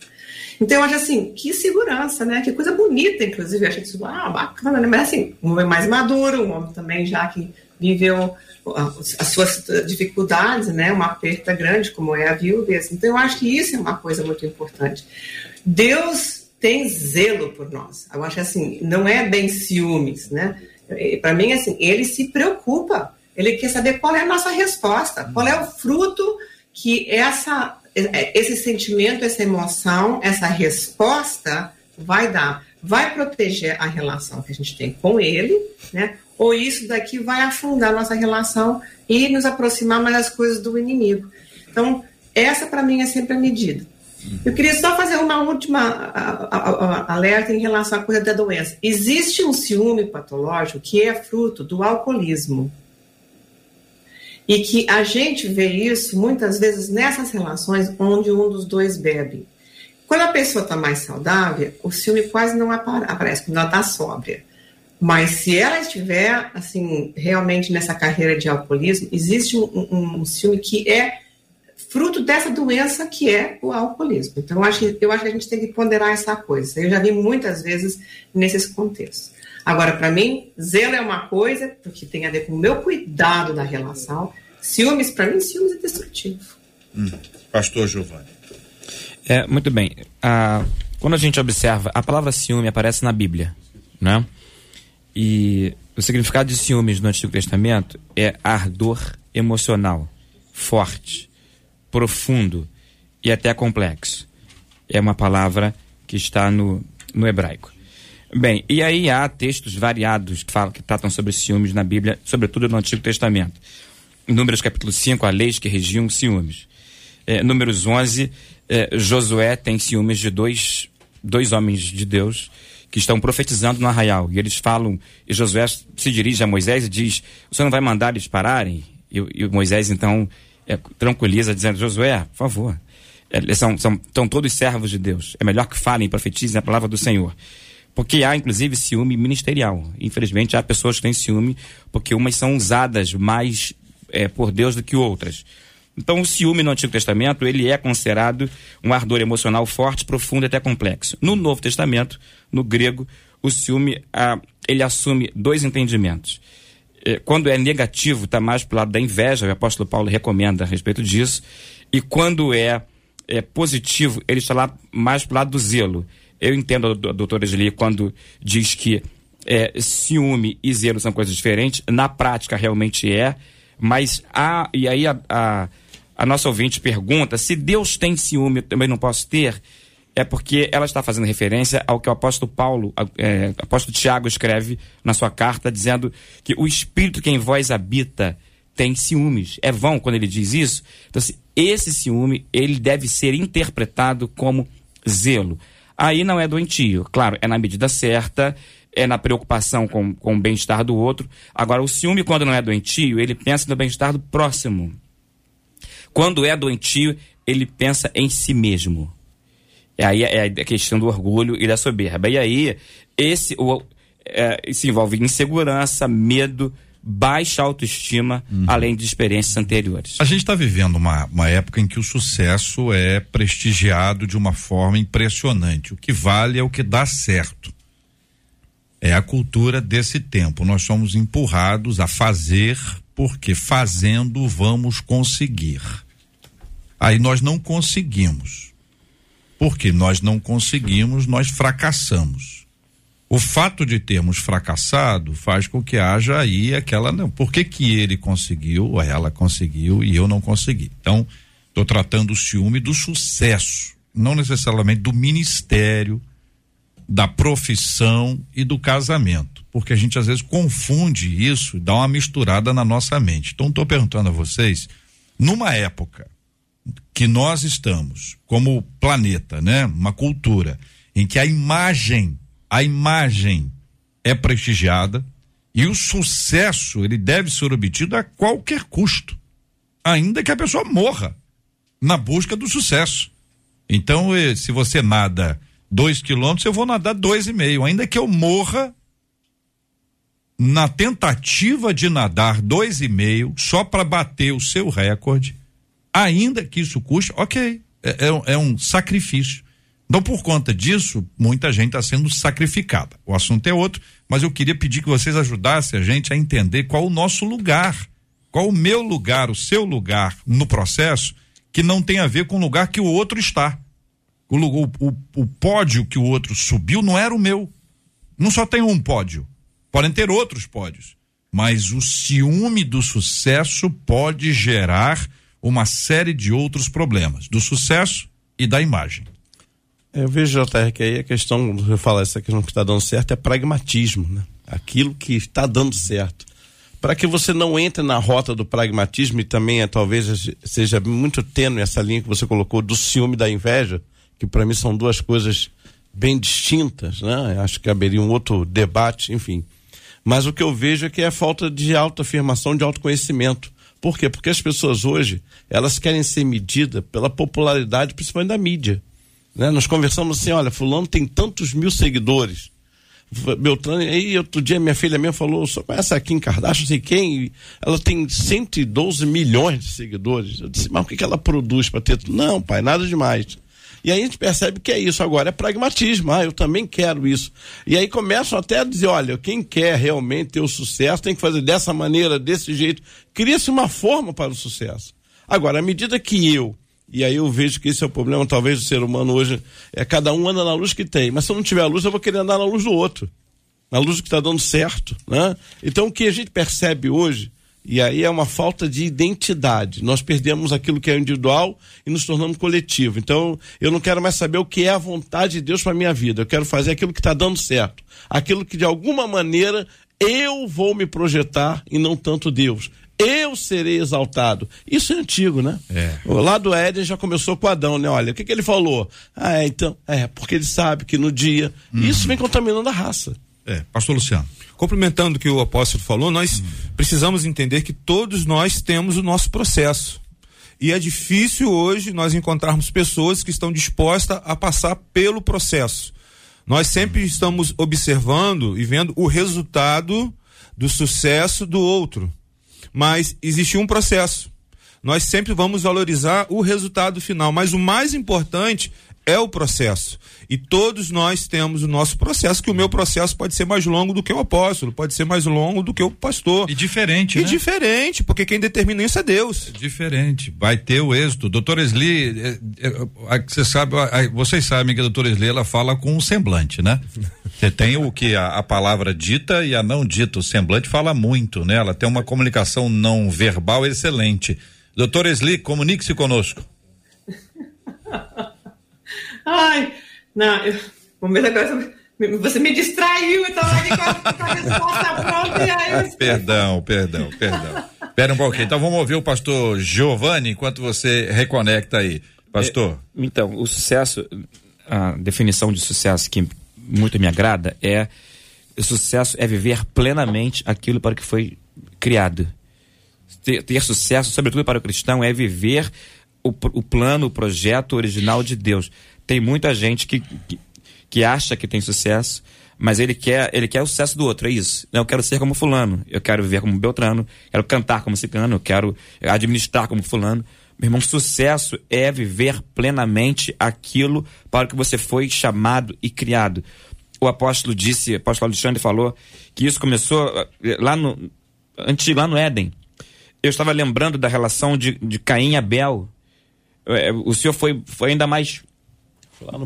Então, eu acho assim, que segurança, né? Que coisa bonita, inclusive. Eu achei isso, ah, bacana, né? Mas assim, um homem mais maduro, um homem também já que viveu ah, as suas dificuldades, né? Uma perda grande, como é a viuvez. Então, eu acho que isso é uma coisa muito importante. Deus tem zelo por nós. Eu acho assim, não é bem ciúmes, né? Para mim, assim, ele se preocupa. Ele quer saber qual é a nossa resposta, qual é o fruto que essa, esse sentimento, essa emoção, essa resposta vai dar. Vai proteger a relação que a gente tem com ele, né? Ou isso daqui vai afundar nossa relação e nos aproximar mais das coisas do inimigo. Então, essa para mim é sempre a medida. Eu queria só fazer uma última alerta em relação à coisa da doença. Existe um ciúme patológico que é fruto do alcoolismo. E que a gente vê isso muitas vezes nessas relações onde um dos dois bebe. Quando a pessoa está mais saudável, o ciúme quase não apa- aparece, quando ela está sóbria. Mas se ela estiver, assim, realmente nessa carreira de alcoolismo, existe um, um- um ciúme que é fruto dessa doença que é o alcoolismo. Então, eu acho, eu acho que a gente tem que ponderar essa coisa. Eu já vi muitas vezes nesses contextos. Agora, para mim, zelo é uma coisa, porque tem a ver com o meu cuidado da relação. Ciúmes, para mim, ciúmes é destrutivo. Pastor Giovanni. É, muito bem. Ah, quando a gente observa, a palavra ciúme aparece na Bíblia, né? E o significado de ciúmes no Antigo Testamento é ardor emocional, forte, profundo e até complexo. É uma palavra que está no, no hebraico. Bem, e aí há textos variados que, falam, que tratam sobre ciúmes na Bíblia, sobretudo no Antigo Testamento. Em Números capítulo 5, há leis que regiam ciúmes. É, números 11, é, Josué tem ciúmes de dois, dois homens de Deus que estão profetizando no arraial. E eles falam, e Josué se dirige a Moisés e diz: O senhor não vai mandar eles pararem? E, e Moisés então é, tranquiliza, dizendo: Josué, por favor. É, são, são, são todos servos de Deus. É melhor que falem profetizem a palavra do Senhor. Porque há, inclusive, ciúme ministerial. Infelizmente, há pessoas que têm ciúme porque umas são usadas mais é, por Deus do que outras. Então, o ciúme no Antigo Testamento, ele é considerado um ardor emocional forte, profundo e até complexo. No Novo Testamento, no grego, o ciúme, ah, ele assume dois entendimentos. Eh, Quando é negativo, está mais para o lado da inveja, o apóstolo Paulo recomenda a respeito disso. E quando é, é positivo, ele está lá mais para o lado do zelo. Eu entendo a do- a doutora Esli quando diz que é, ciúme e zelo são coisas diferentes. Na prática, realmente é. Mas há. E aí a, a, a nossa ouvinte pergunta: se Deus tem ciúme, eu também não posso ter? É porque ela está fazendo referência ao que o apóstolo Paulo, é, apóstolo Tiago escreve na sua carta, dizendo que o espírito que em vós habita tem ciúmes. É vão quando ele diz isso? Então, assim, esse ciúme, ele deve ser interpretado como zelo. Aí não é doentio. Claro, é na medida certa, é na preocupação com, com o bem-estar do outro. Agora, o ciúme, quando não é doentio, ele pensa no bem-estar do próximo. Quando é doentio, ele pensa em si mesmo. E aí é a questão do orgulho e da soberba. E aí, esse o, é, se envolve insegurança, medo, baixa autoestima, além de experiências anteriores. A gente está vivendo uma, uma época em que o sucesso é prestigiado de uma forma impressionante. O que vale é o que dá certo. É a cultura desse tempo. Nós somos empurrados a fazer, porque fazendo vamos conseguir. Aí nós não conseguimos. Porque nós não conseguimos, nós fracassamos. O fato de termos fracassado faz com que haja aí aquela. Não, por que, que ele conseguiu, ou ela conseguiu e eu não consegui? Então, estou tratando o ciúme do sucesso, não necessariamente do ministério, da profissão e do casamento. Porque a gente às vezes confunde isso e dá uma misturada na nossa mente. Então, estou perguntando a vocês, numa época que nós estamos, como planeta, né? Uma cultura em que a imagem, a imagem é prestigiada e o sucesso ele deve ser obtido a qualquer custo, ainda que a pessoa morra na busca do sucesso. Então, eh, se você nada dois quilômetros, eu vou nadar dois e meio, ainda que eu morra na tentativa de nadar dois e meio só para bater o seu recorde, ainda que isso custe, ok, é, é um- é um sacrifício. Então, por conta disso, muita gente está sendo sacrificada. O assunto é outro, mas eu queria pedir que vocês ajudassem a gente a entender qual o nosso lugar, qual o meu lugar, o seu lugar no processo, que não tem a ver com o lugar que o outro está. O, o, o pódio que o outro subiu não era o meu. Não só tem um pódio, podem ter outros pódios. Mas o ciúme do sucesso pode gerar uma série de outros problemas, do sucesso e da imagem. Eu vejo, JR, que aí a questão, eu falo essa questão que está dando certo é pragmatismo, né? Aquilo que está dando certo. Para que você não entre na rota do pragmatismo e também é, talvez seja muito tênue essa linha que você colocou do ciúme da inveja, que para mim são duas coisas bem distintas, né? Acho que caberia um outro debate, enfim. Mas o que eu vejo é que é a falta de autoafirmação, de autoconhecimento. Por quê? Porque as pessoas hoje, elas querem ser medidas pela popularidade, principalmente da mídia. Né? Nós conversamos assim, olha, fulano tem tantos mil seguidores. Beltrano, aí outro dia minha filha mesmo falou, só conhece a Kim Kardashian, não sei quem, ela tem 112 milhões de seguidores. Eu disse, mas o que, que ela produz para ter tudo? Não, pai, nada demais. E aí a gente percebe que é isso agora, é pragmatismo. Ah, eu também quero isso. E aí começam até a dizer, olha, quem quer realmente ter o sucesso tem que fazer dessa maneira, desse jeito. Cria-se uma forma para o sucesso. Agora, à medida que eu, e aí eu vejo que esse é o problema, talvez, do ser humano hoje, é cada um anda na luz que tem. Mas se eu não tiver luz, eu vou querer andar na luz do outro. Na luz que está dando certo. Né? Então, o que a gente percebe hoje, e aí é uma falta de identidade. Nós perdemos aquilo que é individual e nos tornamos coletivo. Então, eu não quero mais saber o que é a vontade de Deus para minha vida. Eu quero fazer aquilo que está dando certo. Aquilo que, de alguma maneira, eu vou me projetar e não tanto Deus. Eu serei exaltado. Isso é antigo, né? É. Lá do Éden já começou com Adão, né? Olha, o que, que ele falou? Ah, é, então, é, porque ele sabe que no dia. Isso vem contaminando a raça. É, pastor Luciano. Complementando o que o apóstolo falou, nós precisamos entender que todos nós temos o nosso processo. E é difícil hoje nós encontrarmos pessoas que estão dispostas a passar pelo processo. Nós sempre estamos observando e vendo o resultado do sucesso do outro. Mas existe um processo. Nós sempre vamos valorizar o resultado final, mas o mais importante é o processo. E todos nós temos o nosso processo, que o meu processo pode ser mais longo do que o apóstolo, pode ser mais longo do que o pastor. E diferente, E né? diferente, porque quem determina isso é Deus. Diferente, vai ter o êxito. Doutora Esli, é, é, é, você sabe, vocês sabem que a doutora Esli ela fala com um semblante, né? Você tem o que a, a palavra dita e a não dita. O semblante fala muito, né? Ela tem uma comunicação não verbal excelente. Doutora Esli, comunique-se conosco. Ai, não, eu, agora. Você me distraiu, eu tava ali com a, com a resposta pronta e aí Perdão, perdão, perdão. Espera um pouquinho. Então vamos ouvir o pastor Giovanni enquanto você reconecta aí. Pastor. Então, o sucesso, a definição de sucesso que muito me agrada é o sucesso é viver plenamente aquilo para que foi criado. Ter, ter sucesso, sobretudo para o cristão, é viver o, o plano, o projeto original de Deus. Tem muita gente que, que, que acha que tem sucesso, mas ele quer, ele quer o sucesso do outro, é isso. Eu quero ser como fulano, eu quero viver como Beltrano, quero cantar como ciclano, eu quero administrar como fulano. Meu irmão, sucesso é viver plenamente aquilo para o que você foi chamado e criado. O apóstolo disse, o apóstolo Alexandre falou que isso começou eh, lá no antigo, lá no Éden. Eu estava lembrando da relação de, de Caim e Abel. Eh, O senhor foi, foi ainda mais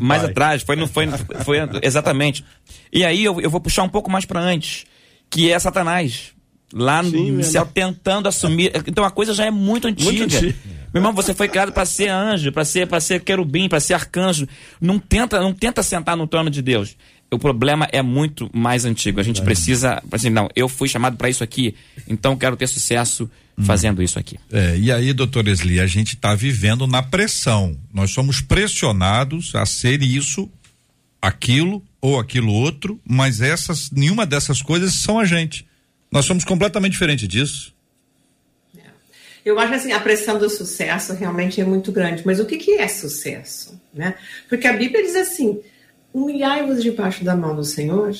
mais pai. atrás, foi, não foi, foi exatamente. E aí eu, eu vou puxar um pouco mais para antes, que é Satanás. Lá no Sim, verdade. céu tentando assumir. Então a coisa já é muito antiga. antiga. Meu irmão, você foi criado para ser anjo, para ser para ser querubim, para ser arcanjo. Não tenta, não tenta sentar no trono de Deus. O problema é muito mais antigo. A gente precisa, assim, não, eu fui chamado para isso aqui, então quero ter sucesso fazendo isso aqui. É, e aí, doutor Esli, a gente está vivendo na pressão. Nós somos pressionados a ser isso, aquilo ou aquilo outro, mas essas, nenhuma dessas coisas são a gente. Nós somos completamente diferente disso. Eu acho assim, a pressão do sucesso realmente é muito grande. Mas o que, que é sucesso? Né? Porque a Bíblia diz assim: humilhai-vos debaixo da mão do Senhor,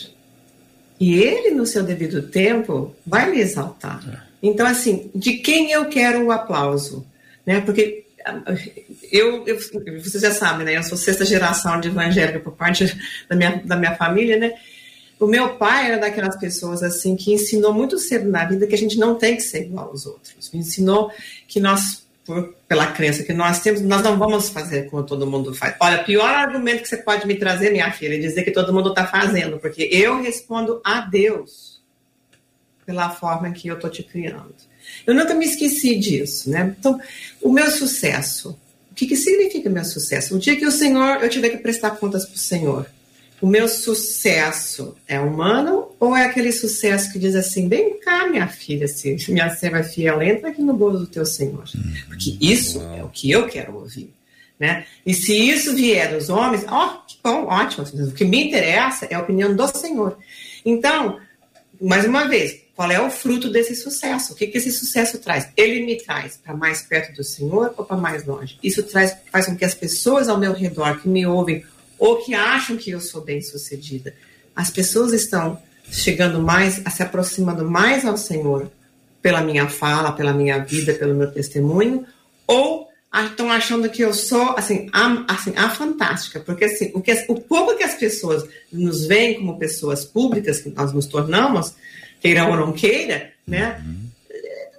e Ele, no seu devido tempo, vai lhe exaltar. Então, assim, de quem eu quero o aplauso? Né? Porque eu, eu, vocês já sabem, né? Eu sou sexta geração de evangélica por parte da minha, da minha família, né? O meu pai era daquelas pessoas assim que ensinou muito cedo na vida que a gente não tem que ser igual aos outros. Me ensinou que nós, por, pela crença que nós temos, nós não vamos fazer como todo mundo faz. Olha, pior argumento que você pode me trazer, minha filha, é dizer que todo mundo está fazendo, porque eu respondo a Deus pela forma que eu estou te criando. Eu nunca me esqueci disso, né? Então, o meu sucesso, o que, que significa meu sucesso? O dia que o Senhor, eu tiver que prestar contas para o Senhor, o meu sucesso é humano ou é aquele sucesso que diz assim, vem cá, minha filha, se minha serva fiel, entra aqui no bolo do teu Senhor. Porque isso é o que eu quero ouvir. Né? E se isso vier dos homens, ó, que bom, ótimo. O que me interessa é a opinião do Senhor. Então, mais uma vez, qual é o fruto desse sucesso? O que, que esse sucesso traz? Ele me traz para mais perto do Senhor ou para mais longe? Isso traz, faz com que as pessoas ao meu redor que me ouvem ou que acham que eu sou bem sucedida, as pessoas estão chegando mais, se aproximando mais ao Senhor pela minha fala, pela minha vida, pelo meu testemunho, ou estão achando que eu sou assim a, assim, a fantástica, porque assim, o, que o pouco que as pessoas nos veem como pessoas públicas que nós nos tornamos, queira ou não queira, né?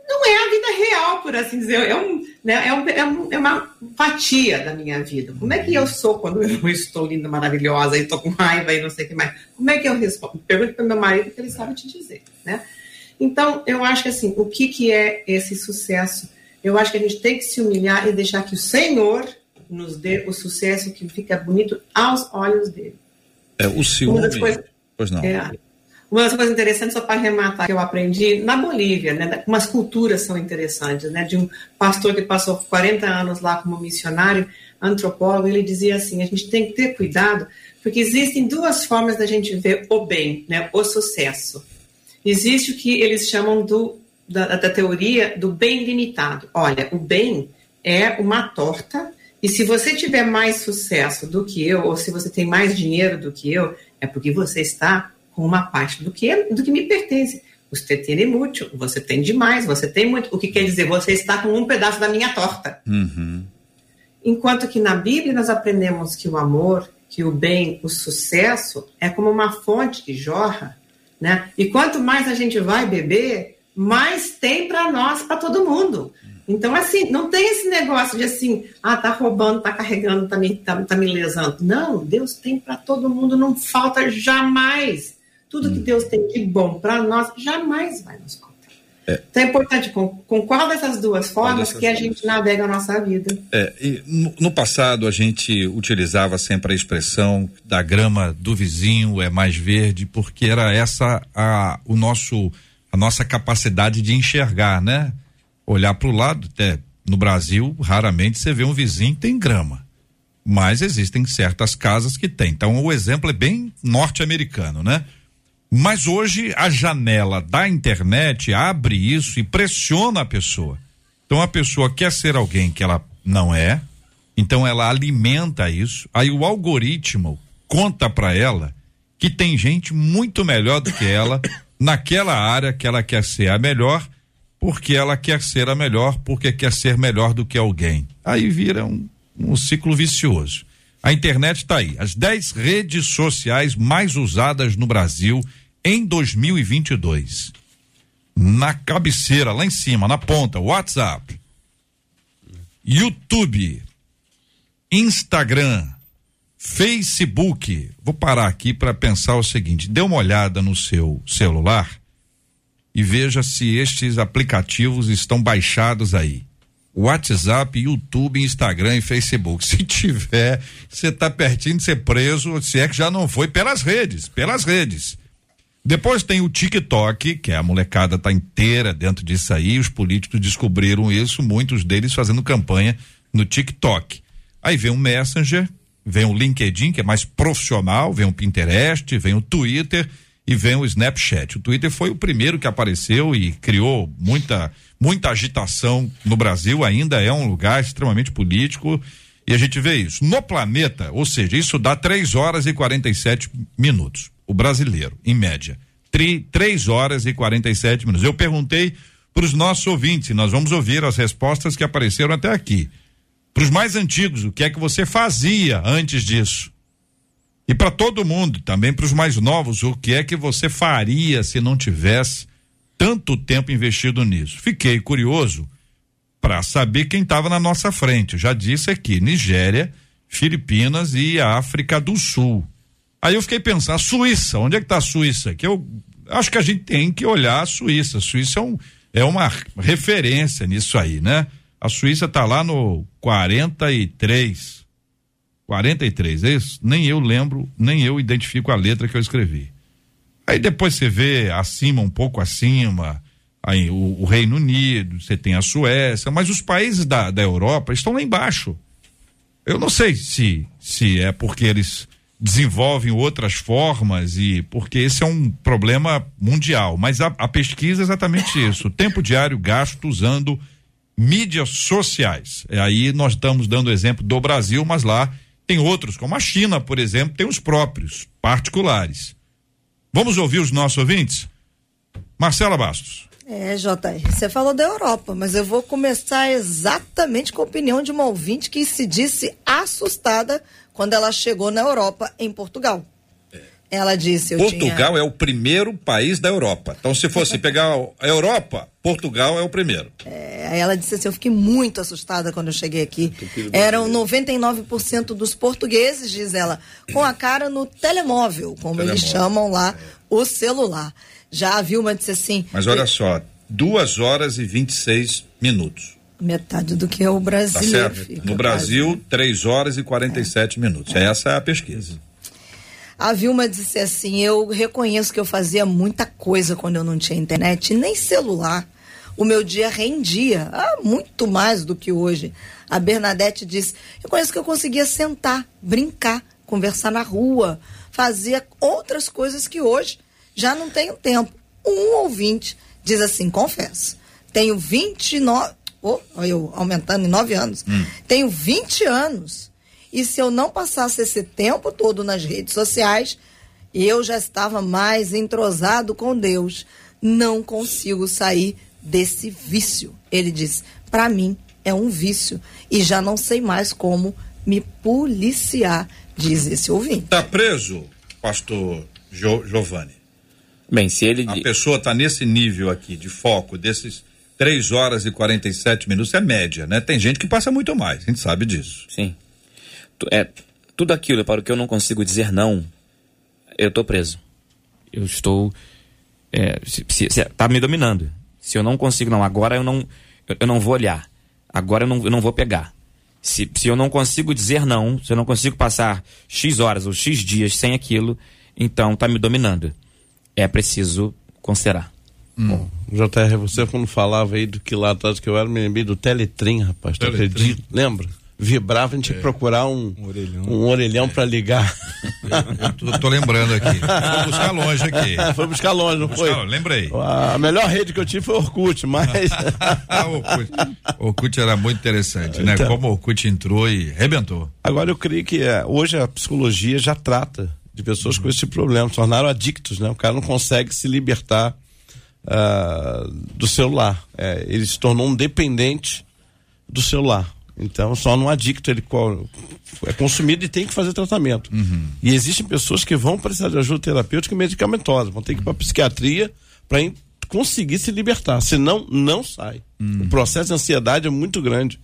Não é a vida real, por assim dizer. É, um, né, é, um, é, um, é uma fatia da minha vida. Como é que eu sou quando eu estou linda, maravilhosa, e estou com raiva e não sei o que mais? Como é que eu respondo? Pergunte para meu marido que ele sabe te dizer, né? Então, eu acho que assim, o que, que é esse sucesso? Eu acho que a gente tem que se humilhar e deixar que o Senhor nos dê o sucesso que fica bonito aos olhos dele. É, o ciúme. coisas- Pois não. É. Uma das coisas interessantes, só para arrematar, que eu aprendi na Bolívia, né? Umas culturas são interessantes, né? De um pastor que passou 40 anos lá como missionário, antropólogo, ele dizia assim: a gente tem que ter cuidado, porque existem duas formas da gente ver o bem, né? O sucesso. Existe o que eles chamam do, da, da teoria do bem limitado. Olha, o bem é uma torta, e se você tiver mais sucesso do que eu, ou se você tem mais dinheiro do que eu, é porque você está com uma parte do que, do que me pertence. Você tem muito, você tem demais, você tem muito. O que quer dizer? Você está com um pedaço da minha torta. Uhum. Enquanto que na Bíblia nós aprendemos que o amor, que o bem, o sucesso é como uma fonte que jorra, né? E quanto mais a gente vai beber, mais tem para nós, para todo mundo. Então, assim, não tem esse negócio de assim, ah, tá roubando, tá carregando, tá me, tá, tá me lesando. Não, Deus tem para todo mundo, não falta jamais. Tudo que Deus tem de bom para nós, jamais vai nos faltar. Então é importante com, com qual dessas duas formas dessas que a gente navega a nossa vida. É, no, no passado a gente utilizava sempre a expressão da grama do vizinho é mais verde, porque era essa a, o nosso, a nossa capacidade de enxergar, né? Olhar para o lado, até no Brasil, raramente você vê um vizinho que tem grama. Mas existem certas casas que têm. Então o exemplo é bem norte-americano, né? Mas hoje a janela da internet abre isso e pressiona a pessoa. Então a pessoa quer ser alguém que ela não é, então ela alimenta isso. Aí o algoritmo conta para ela que tem gente muito melhor do que ela naquela área que ela quer ser a melhor, porque ela quer ser a melhor, porque quer ser melhor do que alguém. Aí vira um, um ciclo vicioso. A internet está aí. As 10 redes sociais mais usadas no Brasil em 2022. Na cabeceira, lá em cima, na ponta, WhatsApp, YouTube, Instagram, Facebook. Vou parar aqui para pensar o seguinte: dê uma olhada no seu celular e veja se estes aplicativos estão baixados aí. WhatsApp, YouTube, Instagram e Facebook. Se tiver, você está pertinho de ser preso, se é que já não foi pelas redes, pelas redes. Depois tem o TikTok, que a molecada tá inteira dentro disso aí, os políticos descobriram isso, muitos deles fazendo campanha no TikTok. Aí vem o Messenger, vem o LinkedIn, que é mais profissional, vem o Pinterest, vem o Twitter e vem o Snapchat. O Twitter foi o primeiro que apareceu e criou muita muita agitação no Brasil, ainda é um lugar extremamente político e a gente vê isso. No planeta, ou seja, isso dá 3 horas e 47 minutos. O brasileiro, em média. 3 horas e 47 minutos. Eu perguntei para os nossos ouvintes, e nós vamos ouvir as respostas que apareceram até aqui. Para os mais antigos, o que é que você fazia antes disso? E para todo mundo, também para os mais novos, o que é que você faria se não tivesse tanto tempo investido nisso? Fiquei curioso para saber quem estava na nossa frente. Já disse aqui: Nigéria, Filipinas e África do Sul. Aí eu fiquei pensando, Suíça, onde é que está a Suíça? Que eu acho que a gente tem que olhar a Suíça. A Suíça é, um, é uma referência nisso aí, né? A Suíça está lá no 43. 43, é isso? Nem eu lembro, nem eu identifico a letra que eu escrevi. Aí depois você vê acima, um pouco acima, aí o, o Reino Unido, você tem a Suécia, mas os países da, da Europa estão lá embaixo. Eu não sei se, se é porque eles desenvolvem outras formas e porque esse é um problema mundial, mas a, a pesquisa é exatamente isso, tempo diário gasto usando mídias sociais. É aí nós estamos dando exemplo do Brasil, mas lá tem outros, como a China, por exemplo, tem os próprios particulares. Vamos ouvir os nossos ouvintes? Marcela Bastos. É, JR, você falou da Europa, mas eu vou começar exatamente com a opinião de uma ouvinte que se disse assustada quando ela chegou na Europa, em Portugal. Ela disse: eu Portugal tinha... é o primeiro país da Europa. Então, se fosse pegar a Europa, Portugal é o primeiro. É, aí ela disse assim: eu fiquei muito assustada quando eu cheguei aqui. Eram 99% dos portugueses, diz ela, com a cara no telemóvel, como eles Telemóvel, chamam lá, o celular. Já a Vilma disse assim: Mas olha só, duas horas e 26 minutos. metade do que é o Tá brasileiro. certo? fica No Brasil, três horas e 47 minutos. Essa é a pesquisa. A Vilma disse assim: Eu reconheço que eu fazia muita coisa quando eu não tinha internet, nem celular. O meu dia rendia, ah, muito mais do que hoje. A Bernadette disse: Eu conheço que eu conseguia sentar, brincar, conversar na rua, fazia outras coisas que hoje já não tenho tempo. Um ouvinte diz assim: Confesso, tenho 29. Oh, eu aumentando em 9 anos. Tenho 20 anos. E se eu não passasse esse tempo todo nas redes sociais, eu já estava mais entrosado com Deus. Não consigo sair desse vício. Ele disse: para mim é um vício e já não sei mais como me policiar, diz esse ouvinte. Tá preso, pastor Jo- Giovanni? Bem, se ele. A pessoa tá nesse nível aqui de foco, desses três horas e 47 minutos, é média, né? Tem gente que passa muito mais, a gente sabe disso. Sim. É, tudo aquilo para o que eu não consigo dizer não, eu estou preso. Eu estou. É, se, se- se- tá me dominando. Se eu não consigo, não, agora eu não, eu, eu não vou olhar. Agora eu não, eu não vou pegar. Se, se eu não consigo dizer não, se eu não consigo passar X horas ou X dias sem aquilo, então tá me dominando. É preciso considerar. Bom, JR, você quando falava aí do que lá atrás que eu era, me lembrei do Teletrim, rapaz. Tu acredita? Lembra? Vibrava, a gente tinha que procurar um, Um orelhão. um orelhão para ligar. Tô, tô lembrando aqui. Vou buscar longe aqui. foi buscar longe, não foi? Buscar longe, lembrei. A melhor rede que eu tive foi Orkut, mas. Ah, o Orkut. Orkut era muito interessante, né? Então. Como o Orkut entrou e rebentou. Agora eu creio que é, hoje a psicologia já trata de pessoas com esse problema, se tornaram adictos, né? O cara não consegue se libertar ah, do celular. É, ele se tornou um dependente do celular. Então, só no adicto ele é consumido e tem que fazer tratamento. E existem pessoas que vão precisar de ajuda terapêutica e medicamentosa, vão ter que ir para psiquiatria para conseguir se libertar, senão não sai. O processo de ansiedade é muito grande.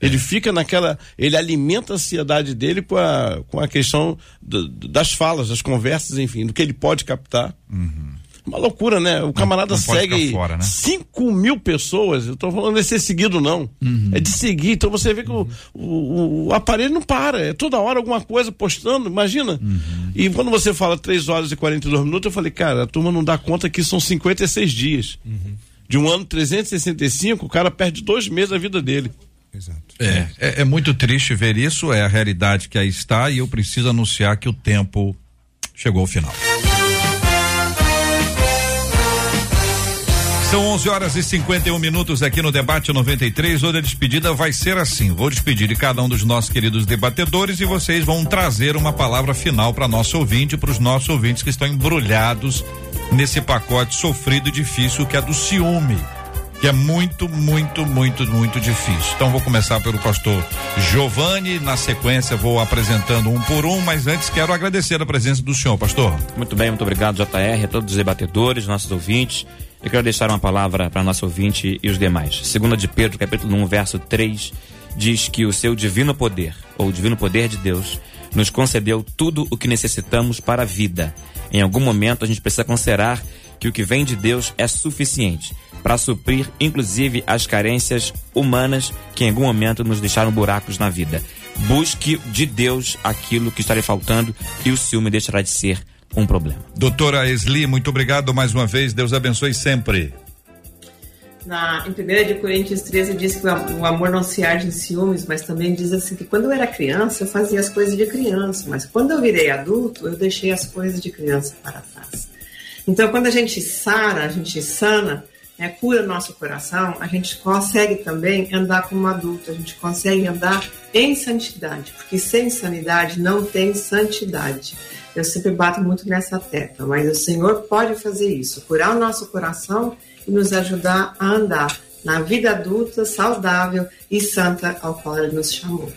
Ele fica naquela. Ele alimenta a ansiedade dele com a, com a questão do- das falas, das conversas, enfim, do que ele pode captar. Uma loucura, né? O camarada não pode segue fora, né? 5 mil pessoas. Eu tô falando de ser seguido, não. É de seguir. Então você vê que o, o, o aparelho não para. É toda hora alguma coisa postando, imagina. E quando você fala 3 horas e 42 minutos, eu falei, cara, a turma não dá conta que são 56 dias. De um ano 365, o cara perde dois meses da vida dele. Exato. É, é, é muito triste ver isso, é a realidade que aí está e eu preciso anunciar que o tempo chegou ao final. São 11 horas e 51 minutos aqui no debate 93. Hoje a despedida vai ser assim. Vou despedir de cada um dos nossos queridos debatedores e vocês vão trazer uma palavra final para nosso ouvinte, para os nossos ouvintes que estão embrulhados nesse pacote sofrido e difícil que é do ciúme que é muito, muito, muito, muito difícil. Então vou começar pelo pastor Giovanni, na sequência vou apresentando um por um, mas antes quero agradecer a presença do senhor, pastor. Muito bem, muito obrigado, JR, a todos os debatedores, nossos ouvintes. Eu quero deixar uma palavra para nosso ouvinte e os demais. Segunda de Pedro, capítulo 1, verso 3, diz que o seu divino poder, ou o divino poder de Deus, nos concedeu tudo o que necessitamos para a vida. Em algum momento a gente precisa considerar que o que vem de Deus é suficiente para suprir, inclusive, as carências humanas que em algum momento nos deixaram buracos na vida. Busque de Deus aquilo que está lhe faltando e o ciúme deixará de ser um problema. Doutora Esli, muito obrigado mais uma vez. Deus abençoe sempre. Na, em 1 de Coríntios 13 diz que o am- o amor não se arde em ciúmes, mas também diz assim que quando eu era criança eu fazia as coisas de criança, mas quando eu virei adulto eu deixei as coisas de criança para trás. Então quando a gente sara, a gente sana, né, cura nosso coração, a gente consegue também andar como adulto, a gente consegue andar em santidade, porque sem sanidade não tem santidade. Eu sempre bato muito nessa tecla, mas o Senhor pode fazer isso, curar o nosso coração e nos ajudar a andar na vida adulta, saudável e santa ao qual Ele nos chamou.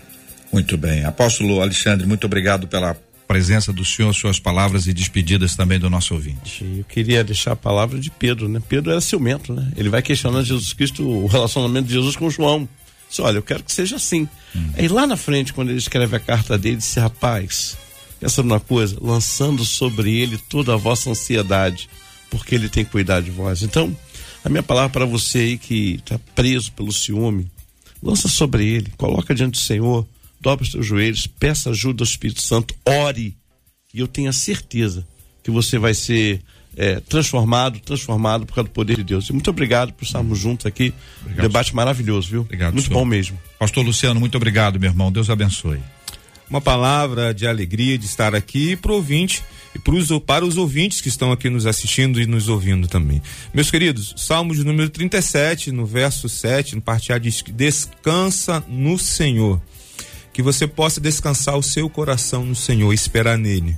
Muito bem. Apóstolo Alexandre, muito obrigado pela presença do senhor, suas palavras e despedidas também do nosso ouvinte. Eu queria deixar a palavra de Pedro, né? Pedro era ciumento, né? Ele vai questionando Jesus Cristo, o relacionamento de Jesus com João. Disse, olha, eu quero que seja assim. Aí lá na frente, quando ele escreve a carta dele, disse, rapaz, pensa numa coisa, lançando sobre ele toda a vossa ansiedade, porque ele tem cuidado de vós. Então, a minha palavra para você aí que está preso pelo ciúme, lança sobre ele, coloca diante do Senhor, dobra os teus joelhos, peça ajuda ao Espírito Santo, ore, e eu tenho a certeza que você vai ser é, transformado, transformado por causa do poder de Deus. E muito obrigado por estarmos juntos aqui. Obrigado, Debate maravilhoso, viu? Obrigado, Muito senhor. bom mesmo. Pastor Luciano, muito obrigado, meu irmão. Deus abençoe. Uma palavra de alegria de estar aqui pro ouvinte e pros, para os ouvintes que estão aqui nos assistindo e nos ouvindo também. Meus queridos, Salmo de número 37, no verso 7, no parte A diz que descansa no Senhor. Que você possa descansar o seu coração no Senhor esperar nele.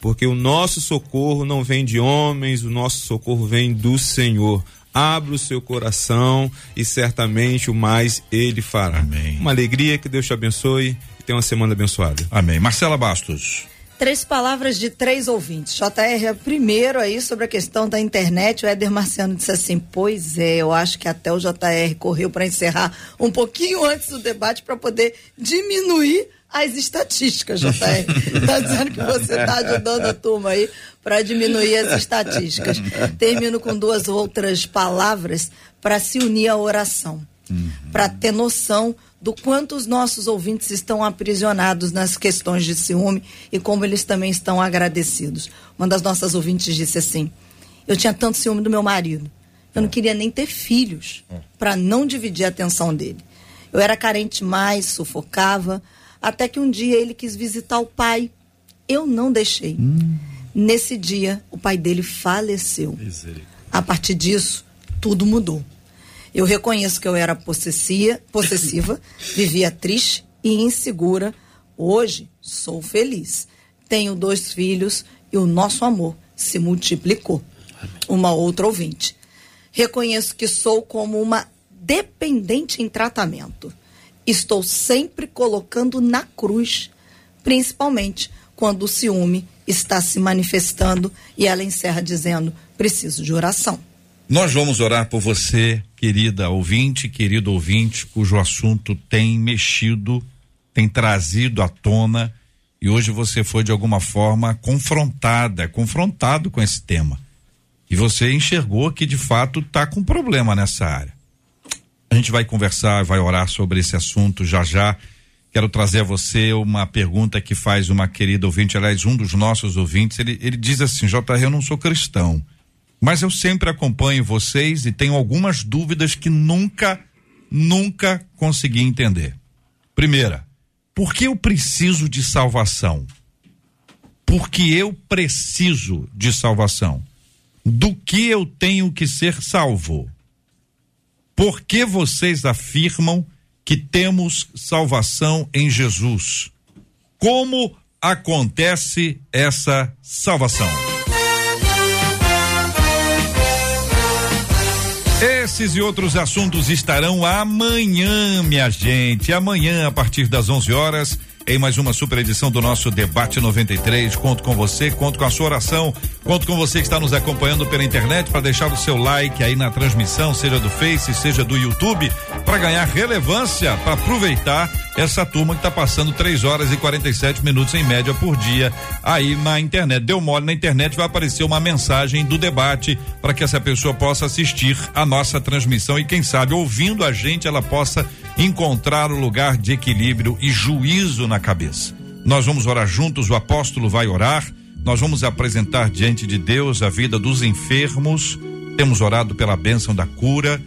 Porque o nosso socorro não vem de homens, o nosso socorro vem do Senhor. Abra o seu coração e certamente o mais ele fará. Amém. Uma alegria, que Deus te abençoe e tenha uma semana abençoada. Amém. Marcela Bastos. Três palavras de três ouvintes. JR é primeiro aí sobre a questão da internet. O Éder Marciano disse assim: Pois é, eu acho que até o JR correu para encerrar um pouquinho antes do debate para poder diminuir as estatísticas, JR. Está dizendo que você está ajudando a turma aí para diminuir as estatísticas. Termino com duas outras palavras para se unir à oração, para ter noção do quanto os nossos ouvintes estão aprisionados nas questões de ciúme e como eles também estão agradecidos. Uma das nossas ouvintes disse assim: Eu tinha tanto ciúme do meu marido, eu não queria nem ter filhos para não dividir a atenção dele. Eu era carente mais, sufocava, até que um dia ele quis visitar o pai. Eu não deixei. Nesse dia, o pai dele faleceu. A partir disso, tudo mudou. Eu reconheço que eu era possessia, possessiva, vivia triste e insegura. Hoje, sou feliz. Tenho dois filhos e o nosso amor se multiplicou. Uma outra ouvinte. Reconheço que sou como uma dependente em tratamento. Estou sempre colocando na cruz, principalmente quando o ciúme está se manifestando e ela encerra dizendo: preciso de oração. Nós vamos orar por você, querida ouvinte, querido ouvinte, cujo assunto tem mexido, tem trazido à tona e hoje você foi de alguma forma confrontada, confrontado com esse tema. E você enxergou que de fato está com problema nessa área. A gente vai conversar, vai orar sobre esse assunto já já. Quero trazer a você uma pergunta que faz uma querida ouvinte, aliás, um dos nossos ouvintes. Ele, ele diz assim: JR, eu não sou cristão, mas eu sempre acompanho vocês e tenho algumas dúvidas que nunca, nunca consegui entender. Primeira, por que eu preciso de salvação? Porque eu preciso de salvação. Do que eu tenho que ser salvo? Por que vocês afirmam que temos salvação em Jesus? Como acontece essa salvação? Esses e outros assuntos estarão amanhã, minha gente. Amanhã, a partir das 11 horas, em mais uma super edição do nosso Debate 93. Conto com você, conto com a sua oração, conto com você que está nos acompanhando pela internet para deixar o seu like aí na transmissão, seja do Face, seja do YouTube, para ganhar relevância, para aproveitar essa turma que está passando 3 horas e 47 minutos em média por dia aí na internet. Deu mole na internet, vai aparecer uma mensagem do debate para que essa pessoa possa assistir a nossa transmissão e, quem sabe, ouvindo a gente, ela possa encontrar o lugar de equilíbrio e juízo na cabeça. Nós vamos orar juntos, o apóstolo vai orar, nós vamos apresentar diante de Deus a vida dos enfermos, temos orado pela bênção da cura,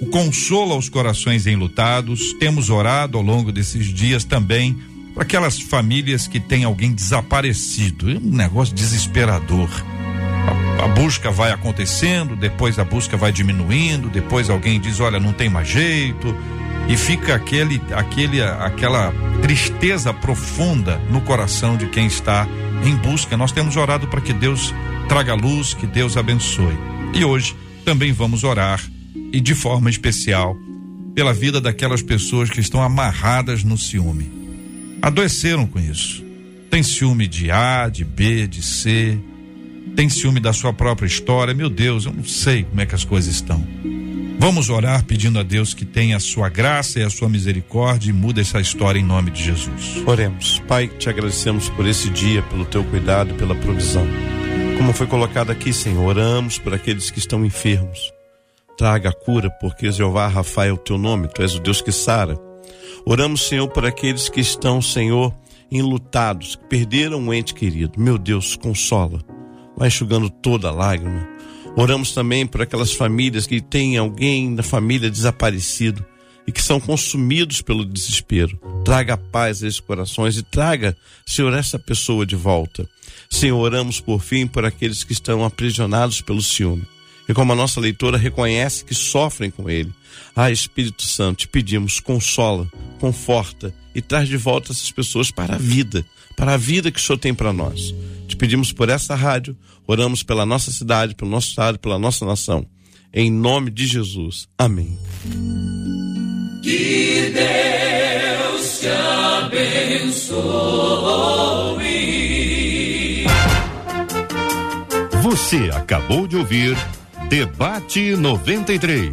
o consolo aos corações enlutados, temos orado ao longo desses dias também para aquelas famílias que têm alguém desaparecido, é um negócio desesperador. A, a busca vai acontecendo, depois a busca vai diminuindo, depois alguém diz, olha, não tem mais jeito, e fica aquele, aquele, aquela tristeza profunda no coração de quem está em busca. Nós temos orado para que Deus traga luz, que Deus abençoe. E hoje também vamos orar e de forma especial pela vida daquelas pessoas que estão amarradas no ciúme. Adoeceram com isso. Tem ciúme de A, de B, de C, tem ciúme da sua própria história. Meu Deus, eu não sei como é que as coisas estão. Vamos orar pedindo a Deus que tenha a sua graça e a sua misericórdia e muda essa história em nome de Jesus. Oremos. Pai, te agradecemos por esse dia, pelo teu cuidado e pela provisão. Como foi colocado aqui, Senhor, oramos por aqueles que estão enfermos. Traga a cura, porque Jeová Rafa é o teu nome, tu és o Deus que sara. Oramos, Senhor, por aqueles que estão, Senhor, enlutados, que perderam um ente querido. Meu Deus, consola. Vai enxugando toda lágrima. Oramos também por aquelas famílias que têm alguém da família desaparecido e que são consumidos pelo desespero. Traga paz a esses corações e traga, Senhor, essa pessoa de volta. Senhor, oramos por fim por aqueles que estão aprisionados pelo ciúme. E como a nossa leitora reconhece que sofrem com ele. Ah, Espírito Santo, te pedimos, consola, conforta e traz de volta essas pessoas para a vida, para a vida que o Senhor tem para nós. Te pedimos por essa rádio, oramos pela nossa cidade, pelo nosso estado, pela nossa nação. Em nome de Jesus. Amém. Que Deus te abençoe. Você acabou de ouvir Debate 93.